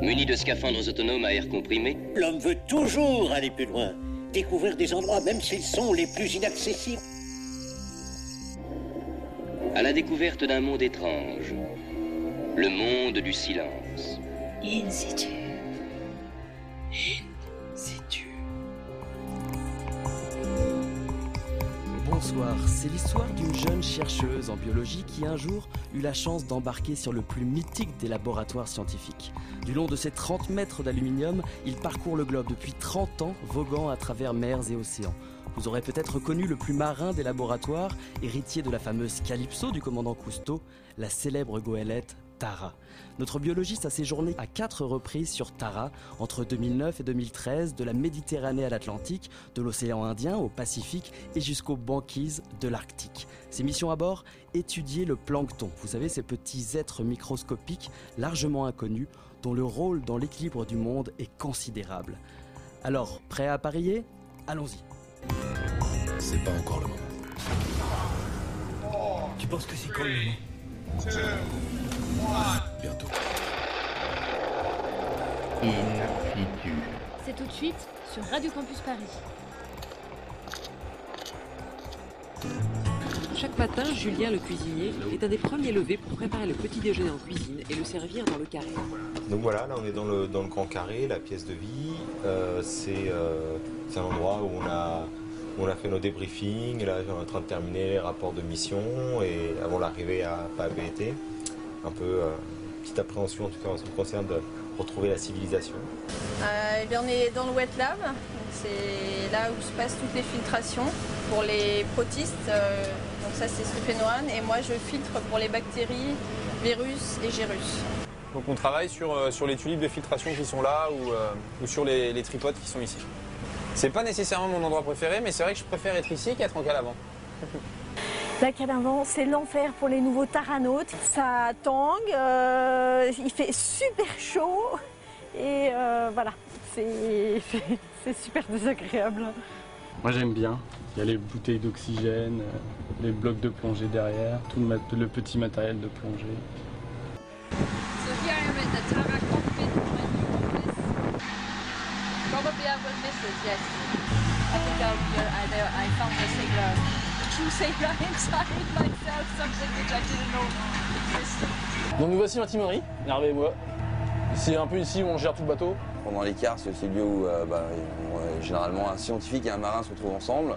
Muni de scaphandres autonomes à air comprimé, L'homme veut toujours aller plus loin, découvrir des endroits même s'ils sont les plus inaccessibles. à la découverte d'un monde étrange, le monde du silence. In situ. C'est l'histoire d'une jeune chercheuse en biologie qui un jour eut la chance d'embarquer sur le plus mythique des laboratoires scientifiques. Du long de ses 30 mètres d'aluminium, il parcourt le globe depuis 30 ans, voguant à travers mers et océans. Vous aurez peut-être connu le plus marin des laboratoires, héritier de la fameuse Calypso du commandant Cousteau, la célèbre goélette Tara. Notre biologiste a séjourné à quatre reprises sur Tara, entre 2009 et 2013, de la Méditerranée à l'Atlantique, de l'océan Indien au Pacifique et jusqu'aux banquises de l'Arctique. Ses missions à bord Étudier le plancton. Vous savez, ces petits êtres microscopiques, largement inconnus, dont le rôle dans l'équilibre du monde est considérable. Alors, prêt à parier? Allons-y. C'est pas encore le moment. Tu penses que c'est quand le moment Bientôt. C'est tout de suite sur Radio Campus Paris. Chaque matin, Julien le cuisinier est un des premiers levés pour préparer le petit déjeuner en cuisine et le servir dans le carré. Donc voilà, là on est dans le, dans le grand carré, la pièce de vie. Euh, c'est euh, c'est un endroit où on a, où on a fait nos débriefings. Et là on est en train de terminer les rapports de mission et avant l'arrivée à PABT. Un peu euh, petite appréhension en tout cas en ce qui me concerne de retrouver la civilisation. Euh, eh bien, on est dans le wet lab. C'est là où se passent toutes les filtrations pour les protistes. Euh, donc ça c'est Stéphanoine et moi je filtre pour les bactéries, virus et gérus. Donc on travaille sur, euh, sur les tulipes de filtration qui sont là ou, euh, ou sur les, les tripodes qui sont ici. C'est pas nécessairement mon endroit préféré, mais c'est vrai que je préfère être ici qu'être en Calavant. La Calavant, c'est l'enfer pour les nouveaux taranautes. Ça tangue, euh, il fait super chaud et euh, voilà, c'est super désagréable. Moi j'aime bien. Il y a les bouteilles d'oxygène, euh, les blocs de plongée derrière, tout le, mat- le petit matériel de plongée. So Donc nous voici en Timory, Hervé et moi. C'est un peu ici où on gère tout le bateau. Pendant l'écart, c'est aussi le lieu où euh, bah, euh, généralement un scientifique et un marin se retrouvent ensemble.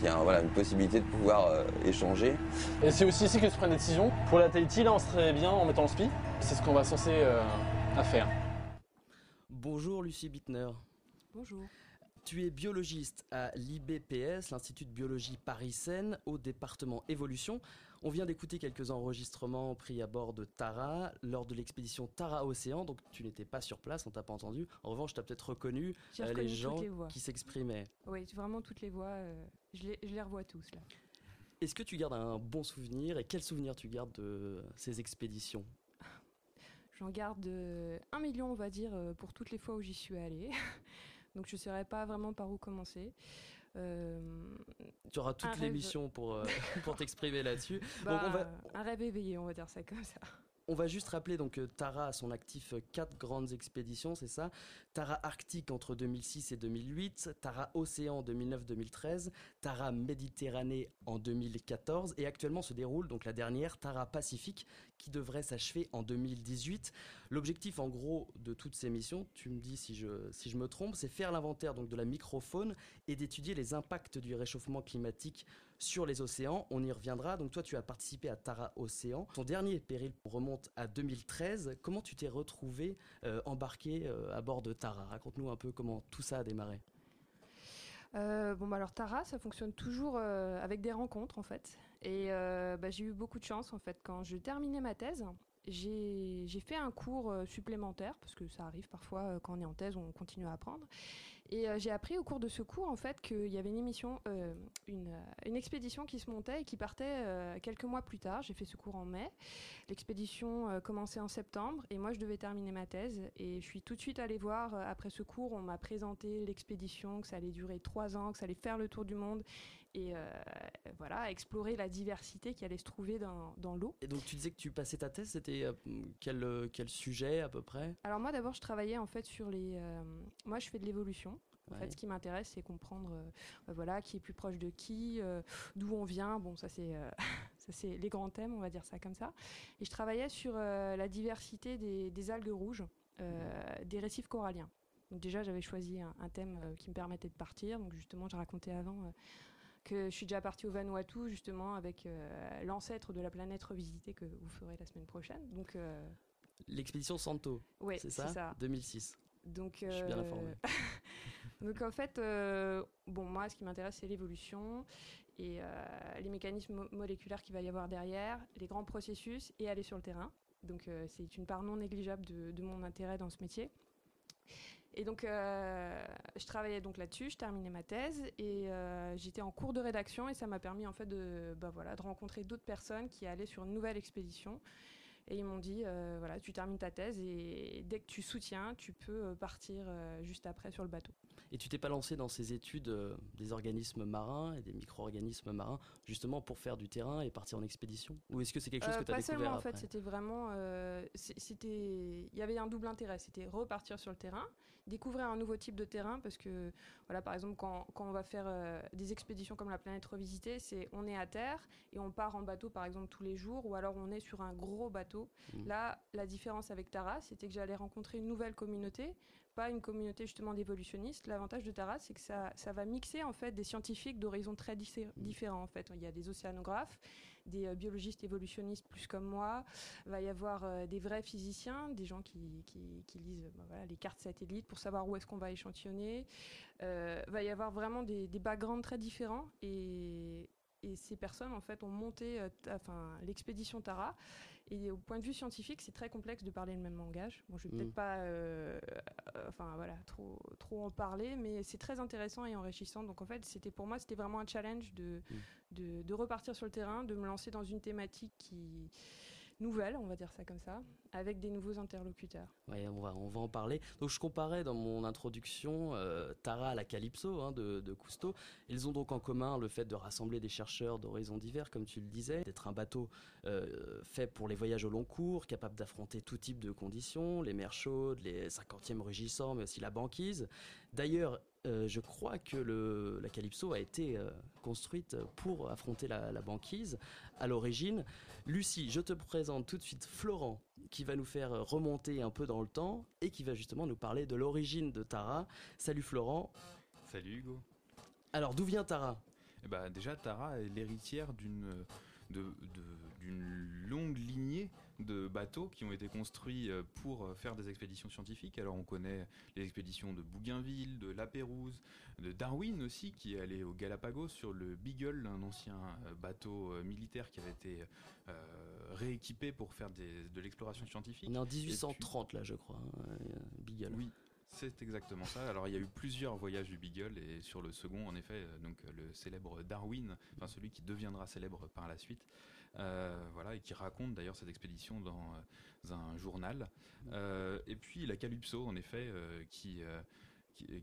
Il y a voilà, une possibilité de pouvoir euh, échanger. Et c'est aussi ici que se prennent des décisions. Pour la Tahiti, là on serait bien en mettant le spi. C'est ce qu'on va censé euh, à faire. Bonjour Lucie Bittner. Bonjour. Tu es biologiste à l'IBPS, l'Institut de biologie Paris-Seine, au département évolution. On vient d'écouter quelques enregistrements pris à bord de Tara lors de l'expédition Tara Océan, donc tu n'étais pas sur place, on t'a pas entendu. En revanche, tu as peut-être reconnu euh, les gens les qui s'exprimaient. Oui, vraiment toutes les voix, euh, je, les, je les revois tous là. Est-ce que tu gardes un bon souvenir et quel souvenir tu gardes de ces expéditions? J'en garde euh, un million, on va dire, pour toutes les fois où j'y suis allée. Donc je ne saurais pas vraiment par où commencer. Euh, Tu auras toute rêve- l'émission pour, euh, pour t'exprimer là-dessus. bah, va, Un rêve éveillé, on va dire ça comme ça. On va juste rappeler donc que Tara a son actif euh, quatre grandes expéditions, c'est ça Tara Arctique entre 2006 et 2008, Tara Océan 2009-2013, Tara Méditerranée en 2014 et actuellement se déroule donc la dernière Tara Pacifique qui devrait s'achever en 2018. L'objectif en gros de toutes ces missions, tu me dis si je, me trompe, c'est faire l'inventaire de la microfaune et d'étudier les impacts du réchauffement climatique sur les océans. On y reviendra. Donc toi, tu as participé à Tara Océan. Ton dernier péril remonte à 2013. Comment tu t'es retrouvé euh, embarqué euh, à bord de Tara? Raconte-nous un peu comment tout ça a démarré. Euh, bon, bah alors Tara, ça fonctionne toujours avec des rencontres en fait. Et bah, j'ai eu beaucoup de chance en fait. Quand je terminais ma thèse, j'ai fait un cours euh, supplémentaire, parce que ça arrive parfois euh, quand on est en thèse, on continue à apprendre. Et euh, j'ai appris au cours de ce cours en fait qu'il y avait une émission, une, expédition qui se montait et qui partait quelques mois plus tard. J'ai fait ce cours en mai. L'expédition commençait en septembre et moi je devais terminer ma thèse. Et je suis tout de suite allée voir après ce cours. On m'a présenté l'expédition, que ça allait durer trois ans, que ça allait faire le tour du monde et voilà, explorer la diversité qui allait se trouver dans, dans l'eau. Et donc tu disais que tu passais ta thèse, c'était quel, quel sujet à peu près? Alors moi d'abord je travaillais en fait sur les... moi je fais de l'évolution. En fait, ce qui m'intéresse, c'est comprendre, voilà, qui est plus proche de qui, d'où on vient. Bon, ça c'est, ça c'est les grands thèmes, on va dire ça comme ça. Et je travaillais sur la diversité des, des algues rouges, des récifs coralliens. Donc déjà, j'avais choisi un, thème euh, qui me permettait de partir. Donc justement, je racontais avant euh, que je suis déjà partie au Vanuatu justement avec euh, l'ancêtre de la planète revisitée que vous ferez la semaine prochaine. Donc l'expédition Santo. Oui, c'est ça, 2006. Donc, je suis bien informé. Donc en fait, bon moi, ce qui m'intéresse, c'est l'évolution et les mécanismes moléculaires qu'il va y avoir derrière, les grands processus et aller sur le terrain. Donc c'est une part non négligeable de, de mon intérêt dans ce métier. Et donc, euh, je travaillais donc là-dessus, je terminais ma thèse et euh, j'étais en cours de rédaction et ça m'a permis en fait de, bah de rencontrer d'autres personnes qui allaient sur une nouvelle expédition. Et ils m'ont dit, euh, voilà, tu termines ta thèse et dès que tu soutiens, tu peux partir juste après sur le bateau. Et tu t'es pas lancé dans ces études euh, des organismes marins et des micro-organismes marins justement pour faire du terrain et partir en expédition? Ou est-ce que c'est quelque chose euh, que tu as découvert seulement, en fait, c'était vraiment, euh, c'était, il y avait un double intérêt, c'était repartir sur le terrain, découvrir un nouveau type de terrain parce que voilà, par exemple, quand, quand on va faire des expéditions comme la planète revisitée, c'est on est à terre et on part en bateau par exemple tous les jours ou alors on est sur un gros bateau. Mmh. Là, la différence avec Tara, c'était que j'allais rencontrer une nouvelle communauté pas une communauté justement d'évolutionnistes. L'avantage de Taras, c'est que ça, ça, va mixer en fait des scientifiques d'horizons très différents. En fait, il y a des océanographes, des euh, biologistes évolutionnistes plus comme moi. Il va y avoir euh, des vrais physiciens, des gens qui, qui, lisent voilà, les cartes satellites pour savoir où est-ce qu'on va échantillonner. Il euh, va y avoir vraiment des, backgrounds très différents et, et ces personnes en fait ont monté l'expédition Tara et au point de vue scientifique, c'est très complexe de parler le même langage. Bon, je vais peut-être mm. pas, euh, euh, enfin voilà, trop, trop en parler, mais c'est très intéressant et enrichissant. Donc en fait, c'était pour moi, c'était vraiment un challenge de, mm. de, de, repartir sur le terrain, de me lancer dans une thématique qui nouvelle, on va dire ça comme ça, avec des nouveaux interlocuteurs. Oui, on va, on va en parler. Donc je comparais dans mon introduction euh, Tara à la Calypso hein, de, Cousteau. Ils ont donc en commun le fait de rassembler des chercheurs d'horizons divers, comme tu le disais, d'être un bateau euh, fait pour les voyages au long cours, capable d'affronter tout type de conditions, les mers chaudes, les 50e rugissants, mais aussi la banquise. D'ailleurs, euh, je crois que le, la Calypso a été euh, construite pour affronter la, banquise à l'origine. Lucie, je te présente tout de suite Florent, qui va nous faire remonter un peu dans le temps et qui va justement nous parler de l'origine de Tara. Salut Florent. Salut Hugo. Alors d'où vient Tara? Eh ben, Déjà, Tara est l'héritière d'une d'une longue lignée de bateaux qui ont été construits euh, pour euh, faire des expéditions scientifiques. Alors on connaît les expéditions de Bougainville, de La Pérouse, de Darwin aussi, qui est allé au Galapagos sur le Beagle, un ancien euh, bateau militaire qui avait été rééquipé pour faire de l'exploration scientifique. On est en 1830 là je crois, hein, Beagle. Oui, c'est exactement ça. Alors il y a eu plusieurs voyages du Beagle et sur le second, en effet, donc le célèbre Darwin, enfin celui qui deviendra célèbre par la suite, voilà, et qui raconte d'ailleurs cette expédition dans euh, un journal. et puis la Calypso, en effet, qui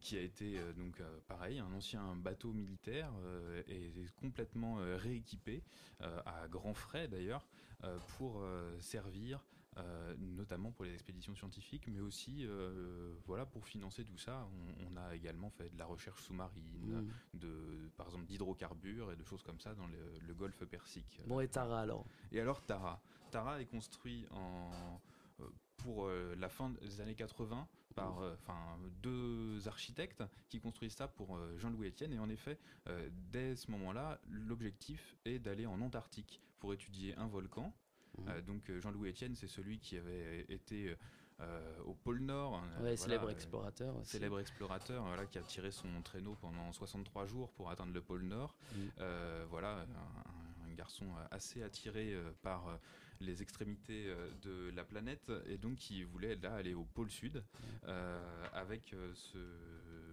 qui, a été donc pareil, un ancien bateau militaire et complètement rééquipé à grands frais d'ailleurs pour servir euh, notamment pour les expéditions scientifiques, mais aussi euh, voilà pour financer tout ça, on, a également fait de la recherche sous-marine, mmh. de par exemple d'hydrocarbures et de choses comme ça dans le, golfe Persique. Bon et Tara alors? Et alors Tara, Tara est construit en euh, pour la fin des années 80 par enfin deux architectes qui construisent ça pour Jean-Louis Etienne et en effet dès ce moment-là l'objectif est d'aller en Antarctique pour étudier un volcan Mhm. Euh, donc euh, Jean-Louis Etienne, c'est celui qui avait été euh, au pôle Nord. Hein, célèbre explorateur. Célèbre explorateur, voilà, qui a tiré son traîneau pendant 63 jours pour atteindre le pôle Nord. Mhm. voilà, un, garçon assez attiré par les extrémités de la planète et donc qui voulait là aller au pôle Sud avec ce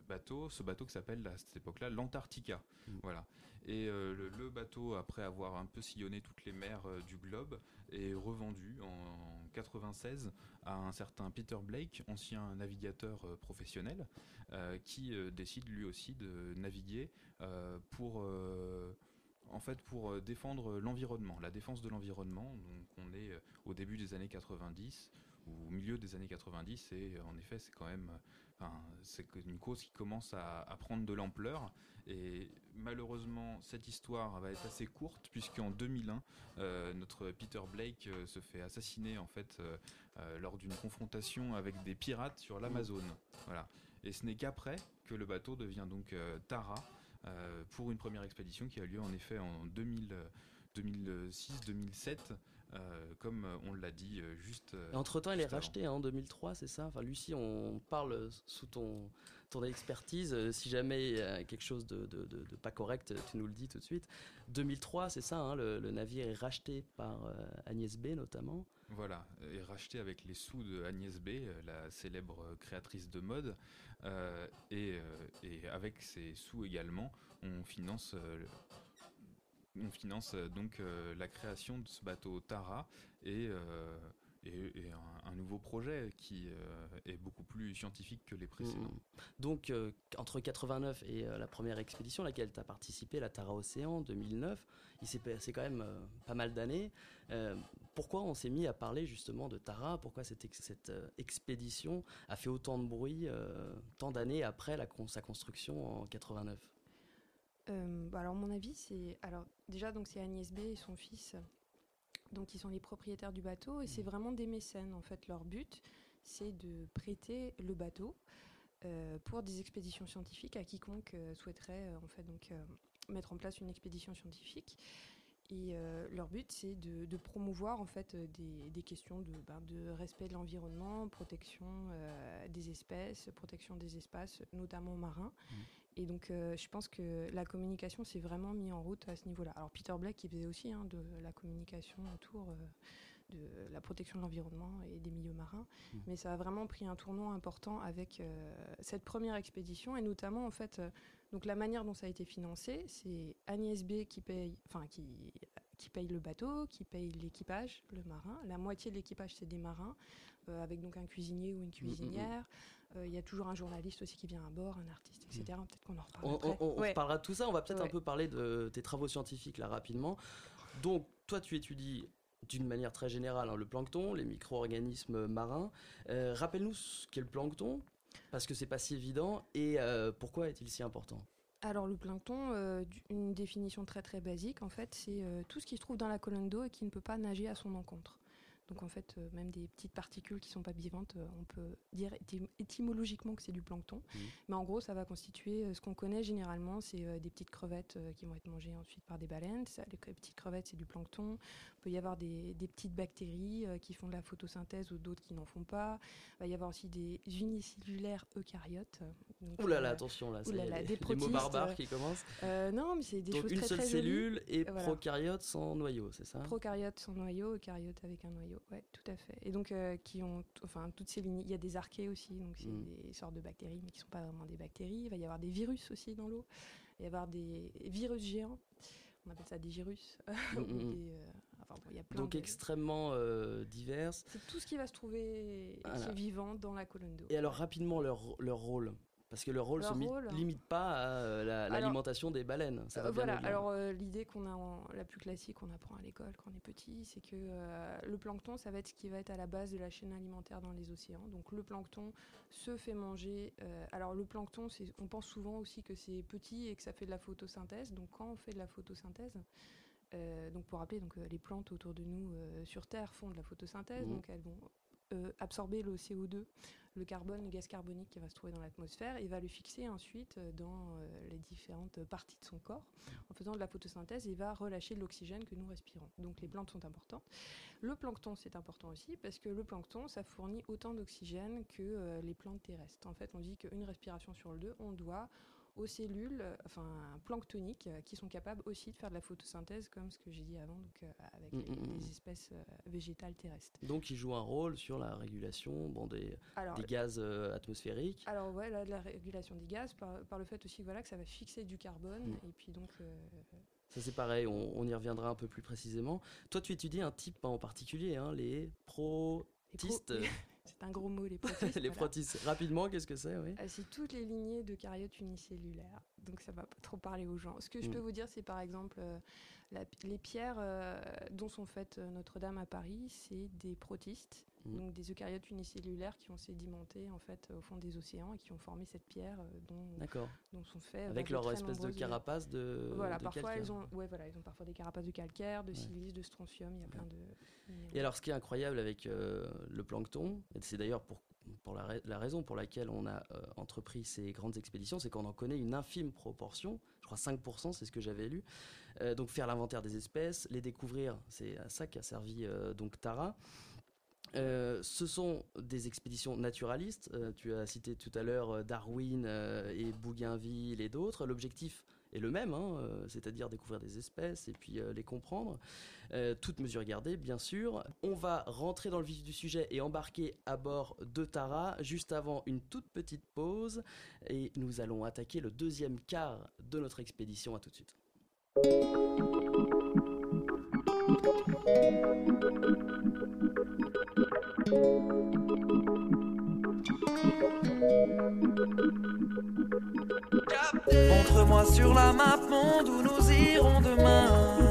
bateau, ce bateau qui s'appelle à cette époque-là l'Antarctica. Voilà. Et le, le, bateau, après avoir un peu sillonné toutes les mers du globe, est revendu en 96 à un certain Peter Blake, ancien navigateur professionnel, qui décide lui aussi de naviguer pour en fait pour défendre l'environnement, la défense de l'environnement. Donc on est au début des années 90 ou au milieu des années 90 et en effet c'est quand même c'est une cause qui commence à, prendre de l'ampleur. Et malheureusement cette histoire va être assez courte puisqu'en 2001 euh, notre Peter Blake euh, se fait assassiner en fait euh, lors d'une confrontation avec des pirates sur l'Amazone. Voilà. Et ce n'est qu'après que le bateau devient donc Tara pour une première expédition qui a lieu en effet en 2006-2007 euh, comme on l'a dit euh, juste. Euh, entre temps, elle est rachetée hein, en 2003, c'est ça? Enfin, Lucie, on parle sous ton, ton expertise. si jamais il y a quelque chose de, de, de, pas correct, tu nous le dis tout de suite. 2003, c'est ça, hein, le, navire est racheté par Agnès B notamment. Voilà, est racheté avec les sous de Agnès B, la célèbre créatrice de mode. et, et, avec ces sous également, on finance on finance euh, donc euh, la création de ce bateau Tara et, euh, un, nouveau projet qui est beaucoup plus scientifique que les précédents. Mmh. Donc entre 89 et la première expédition à laquelle tu as participé, la Tara Océan 2009, il s'est passé quand même pas mal d'années. pourquoi on s'est mis à parler justement de Tara? Pourquoi cette, expédition a fait autant de bruit tant d'années après sa construction en 89 euh, bah alors mon avis c'est alors déjà donc c'est Agnès B et son fils donc ils sont les propriétaires du bateau et c'est mmh. vraiment des mécènes en fait leur but c'est de prêter le bateau euh, pour des expéditions scientifiques à quiconque euh, souhaiterait en fait donc mettre en place une expédition scientifique et leur but, c'est de, promouvoir en fait des, des questions de, ben, de, respect de l'environnement, protection des espèces, protection des espaces, notamment marins. Mmh. Et donc, euh, je pense que la communication s'est vraiment mise en route à ce niveau-là. Alors, Peter Black, il faisait aussi hein, de la communication autour euh, de la protection de l'environnement et des milieux marins, mmh. mais ça a vraiment pris un tournant important avec euh, cette première expédition et notamment, en fait, donc la manière dont ça a été financé, c'est Agnès B qui paye, enfin qui qui paye le bateau, qui paye l'équipage, le marin. La moitié de l'équipage, c'est des marins, avec donc un cuisinier ou une mmh, mmh, cuisinière. Euh, il y a toujours un journaliste aussi qui vient à bord, un artiste, etc. Peut-être qu'on en reparlera. On, on, reparlera de tout ça. On va peut-être un peu parler de tes travaux scientifiques là rapidement. Donc, toi, tu étudies d'une manière très générale hein, le plancton, les micro-organismes marins. Euh, rappelle-nous ce qu'est le plancton, parce que c'est pas si évident, et euh, pourquoi est-il si important? Alors le plancton, une définition très très basique en fait, c'est tout ce qui se trouve dans la colonne d'eau et qui ne peut pas nager à son encontre. Donc en fait, euh, même des petites particules qui sont pas vivantes, euh, on peut dire étymologiquement que c'est du plancton. Mmh. Mais en gros, ça va constituer euh, ce qu'on connaît généralement, c'est des petites crevettes qui vont être mangées ensuite par des baleines. les petites crevettes, c'est du plancton. Il peut y avoir des, petites bactéries qui font de la photosynthèse ou d'autres qui n'en font pas. Il va y avoir aussi des unicellulaires eucaryotes. Ouh là là, attention là, c'est des, mots barbares qui commencent. non, mais c'est des Donc choses une très, seule très cellule et prokaryote sans noyau, c'est ça? Prokaryote sans noyau, eucaryote avec un noyau. Ouais, tout à fait. Et donc, euh, qui ont, enfin, toutes ces lignes. Il y a des archées aussi, donc c'est mm. des sortes de bactéries, mais qui ne sont pas vraiment des bactéries. Il va y avoir des virus aussi dans l'eau. Il va y avoir des virus géants. On appelle ça des virus. Mm, mm, euh, donc extrêmement euh, diverses. C'est tout ce qui va se trouver vivant dans la colonne d'eau. Et alors rapidement leur, leur rôle parce que leur rôle ne se limite pas à euh, l'alimentation des baleines. Ça va voilà, alors euh, l'idée qu'on a la plus classique qu'on apprend à l'école quand on est petit, c'est que euh, le plancton, ça va être ce qui va être à la base de la chaîne alimentaire dans les océans. Donc le plancton se fait manger. alors le plancton, on pense souvent aussi que c'est petit et que ça fait de la photosynthèse. Donc quand on fait de la photosynthèse, donc pour rappeler, donc les plantes autour de nous sur Terre font de la photosynthèse, mmh. donc elles vont absorber le CO2 le carbone, le gaz carbonique qui va se trouver dans l'atmosphère et va le fixer ensuite euh, dans euh, les différentes parties de son corps. En faisant de la photosynthèse, il va relâcher de l'oxygène que nous respirons. Donc les plantes sont importantes. Le plancton, c'est important aussi parce que le plancton, ça fournit autant d'oxygène que euh, les plantes terrestres. En fait, on dit qu'une respiration sur le deux, on doit aux cellules, enfin planctoniques, euh, qui sont capables aussi de faire de la photosynthèse, comme ce que j'ai dit avant, donc, euh, avec Mm, les, mm, les espèces euh, végétales terrestres. Donc il joue un rôle sur la régulation bon, des, Alors, des gaz atmosphériques. Alors ouais, la, la régulation des gaz, par, par le fait aussi voilà, que ça va fixer du carbone, Mm. et puis donc... Ça c'est pareil, on, on y reviendra un peu plus précisément. Toi tu étudies un type en particulier, hein, les protistes. Les- C'est un gros mot, les protistes. les voilà. protistes. Rapidement, qu'est-ce que c'est oui Ah, C'est toutes les lignées de caryotes unicellulaires. Donc ça va pas trop parler aux gens. Ce que je Mm. peux vous dire, c'est par exemple euh, la- les pierres euh, dont sont faites euh, Notre-Dame à Paris, c'est des protistes, Mm. donc des eucaryotes unicellulaires qui ont sédimenté en fait au fond des océans et qui ont formé cette pierre euh, dont, dont sont faits Avec de leur espèce de carapace de Voilà, de parfois calcaire. ils ont, ouais, voilà, ils ont parfois des carapaces de calcaire, de silice, de strontium. Il y a plein de. Et alors, ce qui est incroyable avec euh, le plancton, c'est d'ailleurs pour, pour la, ra- la raison pour laquelle on a euh, entrepris ces grandes expéditions, c'est qu'on en connaît une infime proportion, je crois 5%, c'est ce que j'avais lu. Euh, donc faire l'inventaire des espèces, les découvrir, c'est à ça qu'a servi euh, donc Tara. Euh, ce sont des expéditions naturalistes. Euh, tu as cité tout à l'heure euh, Darwin et Bougainville et d'autres. L'objectif est le même, hein, c'est-à-dire découvrir des espèces et puis les comprendre. Toutes mesures gardées, bien sûr. On va rentrer dans le vif du sujet et embarquer à bord de Tara juste avant une toute petite pause. Et nous allons attaquer le deuxième quart de notre expédition. À tout de suite. Montre-moi sur la map monde où nous irons demain.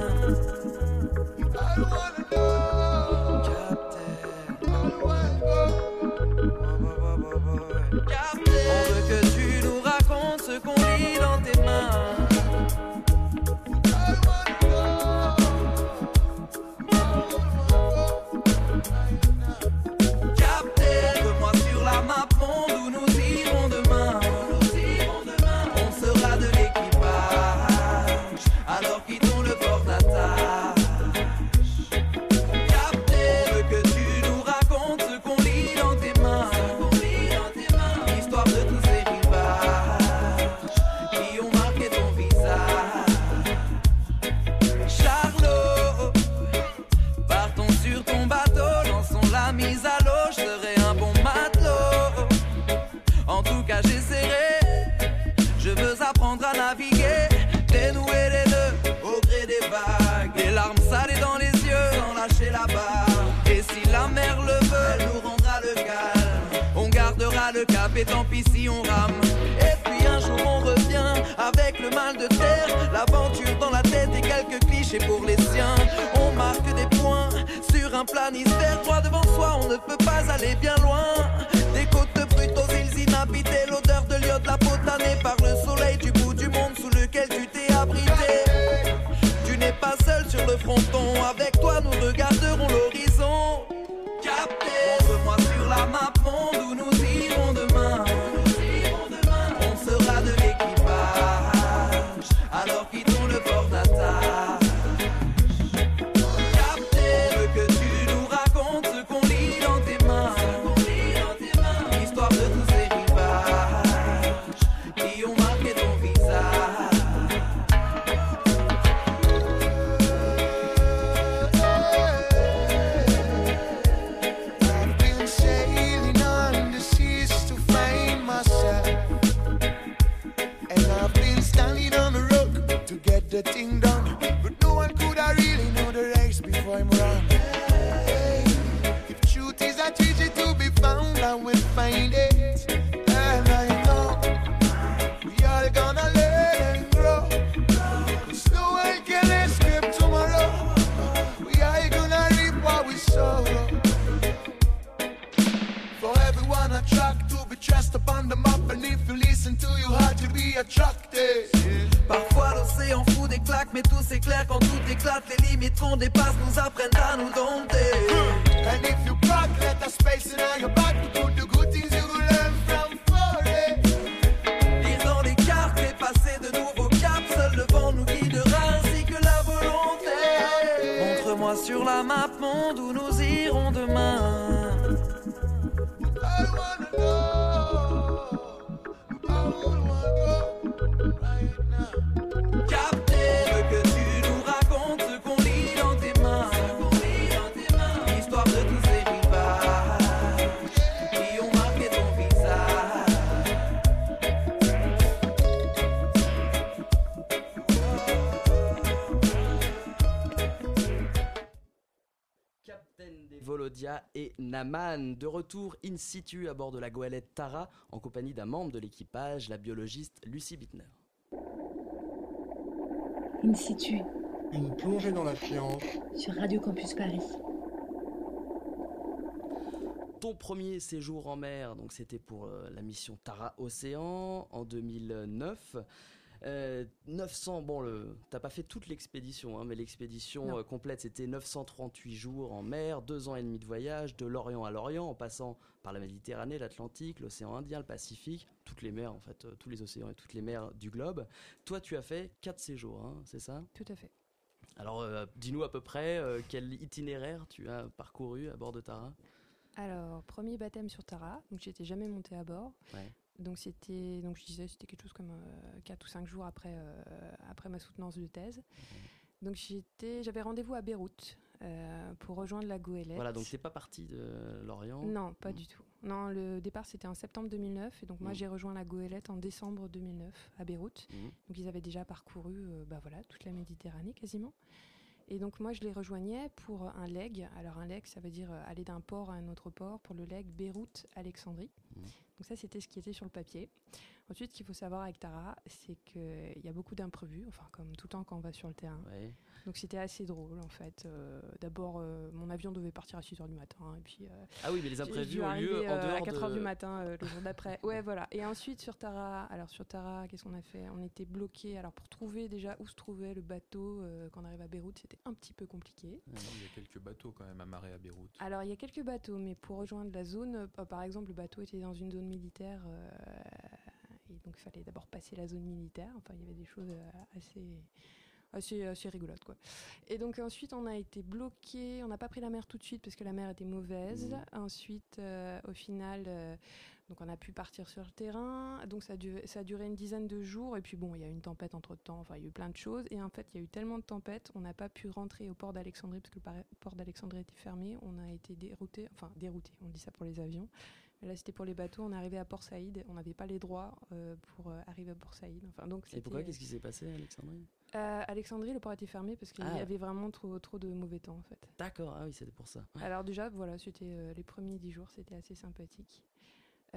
Naman, de retour in situ à bord de la goélette Tara, en compagnie d'un membre de l'équipage, la biologiste Lucie Bittner. In situ, Une plongée dans la science. sur Radio Campus Paris. Ton premier séjour en mer, donc c'était pour euh, la mission Tara Océan en 2009. Euh, 900, bon, le, t'as pas fait toute l'expédition, hein, mais l'expédition euh, complète c'était 938 jours en mer, deux ans et demi de voyage, de l'Orient à l'Orient, en passant par la Méditerranée, l'Atlantique, l'océan Indien, le Pacifique, toutes les mers en fait, euh, tous les océans et toutes les mers du globe. Toi, tu as fait quatre séjours, hein, c'est ça? Tout à fait. Alors, euh, dis-nous à peu près euh, quel itinéraire tu as parcouru à bord de Tara? Alors, premier baptême sur Tara, donc j'étais jamais montée à bord. Ouais. Donc c'était, donc je disais, c'était quelque chose comme 4 ou 5 jours après, euh, après ma soutenance de thèse. Donc j'étais, j'avais rendez-vous à Beyrouth euh, pour rejoindre la Goélette. Voilà, donc t'es pas parti de l'Orient Non, pas du tout. Non, le départ c'était en septembre 2009 et donc moi Mm. j'ai rejoint la Goélette en décembre 2009 à Beyrouth. Mhm. Donc ils avaient déjà parcouru euh, bah voilà, toute la Méditerranée quasiment. Et donc moi je les rejoignais pour un leg. Alors un leg ça veut dire euh, aller d'un port à un autre port pour le leg Beyrouth-Alexandrie. Mhm. Donc ça c'était ce qui était sur le papier. Ensuite ce qu'il faut savoir avec Tara c'est qu'il y a beaucoup d'imprévus, enfin comme tout le temps quand on va sur le terrain. Ouais. Donc c'était assez drôle en fait. Euh, D'abord euh, mon avion devait partir à 6h du matin et puis... euh, Ah oui, mais les imprévus ont lieu en euh, dehors à 4h de- du matin euh, le jour d'après. Ouais, voilà. Et ensuite sur Tara, alors sur Tara, qu'est-ce qu'on a fait? On était bloqué. Alors pour trouver déjà où se trouvait le bateau euh, quand on arrive à Beyrouth, c'était un petit peu compliqué. Il y a quelques bateaux quand même amarrés à Beyrouth. Alors il y a quelques bateaux, mais pour rejoindre la zone, euh, par exemple, le bateau était dans une zone militaire. euh, et donc il fallait d'abord passer la zone militaire. Enfin, il y avait des choses euh, assez assez, assez rigolotes quoi. Et donc ensuite on a été bloqué, on n'a pas pris la mer tout de suite parce que la mer était mauvaise. Ensuite euh, au final euh, donc on a pu partir sur le terrain. Donc ça a, du- ça a duré une dizaine de jours et puis bon il y a eu une tempête entre temps, enfin il y a eu plein de choses et en fait il y a eu tellement de tempêtes, on n'a pas pu rentrer au port d'Alexandrie parce que le port d'Alexandrie était fermé. On a été dérouté, enfin dérouté, on dit ça pour les avions. Mais là c'était pour les bateaux. On est arrivé à Port Saïd, on n'avait pas les droits euh, pour arriver à Port Saïd. Enfin donc Et pourquoi? Qu'est-ce qui s'est passé, Alexandrie? Euh, Alexandrie, le port était fermé parce qu'il Ah. y avait vraiment trop, trop de mauvais temps en fait. D'accord, ah oui, c'était pour ça. Alors déjà, voilà, c'était euh, les premiers dix jours, c'était assez sympathique.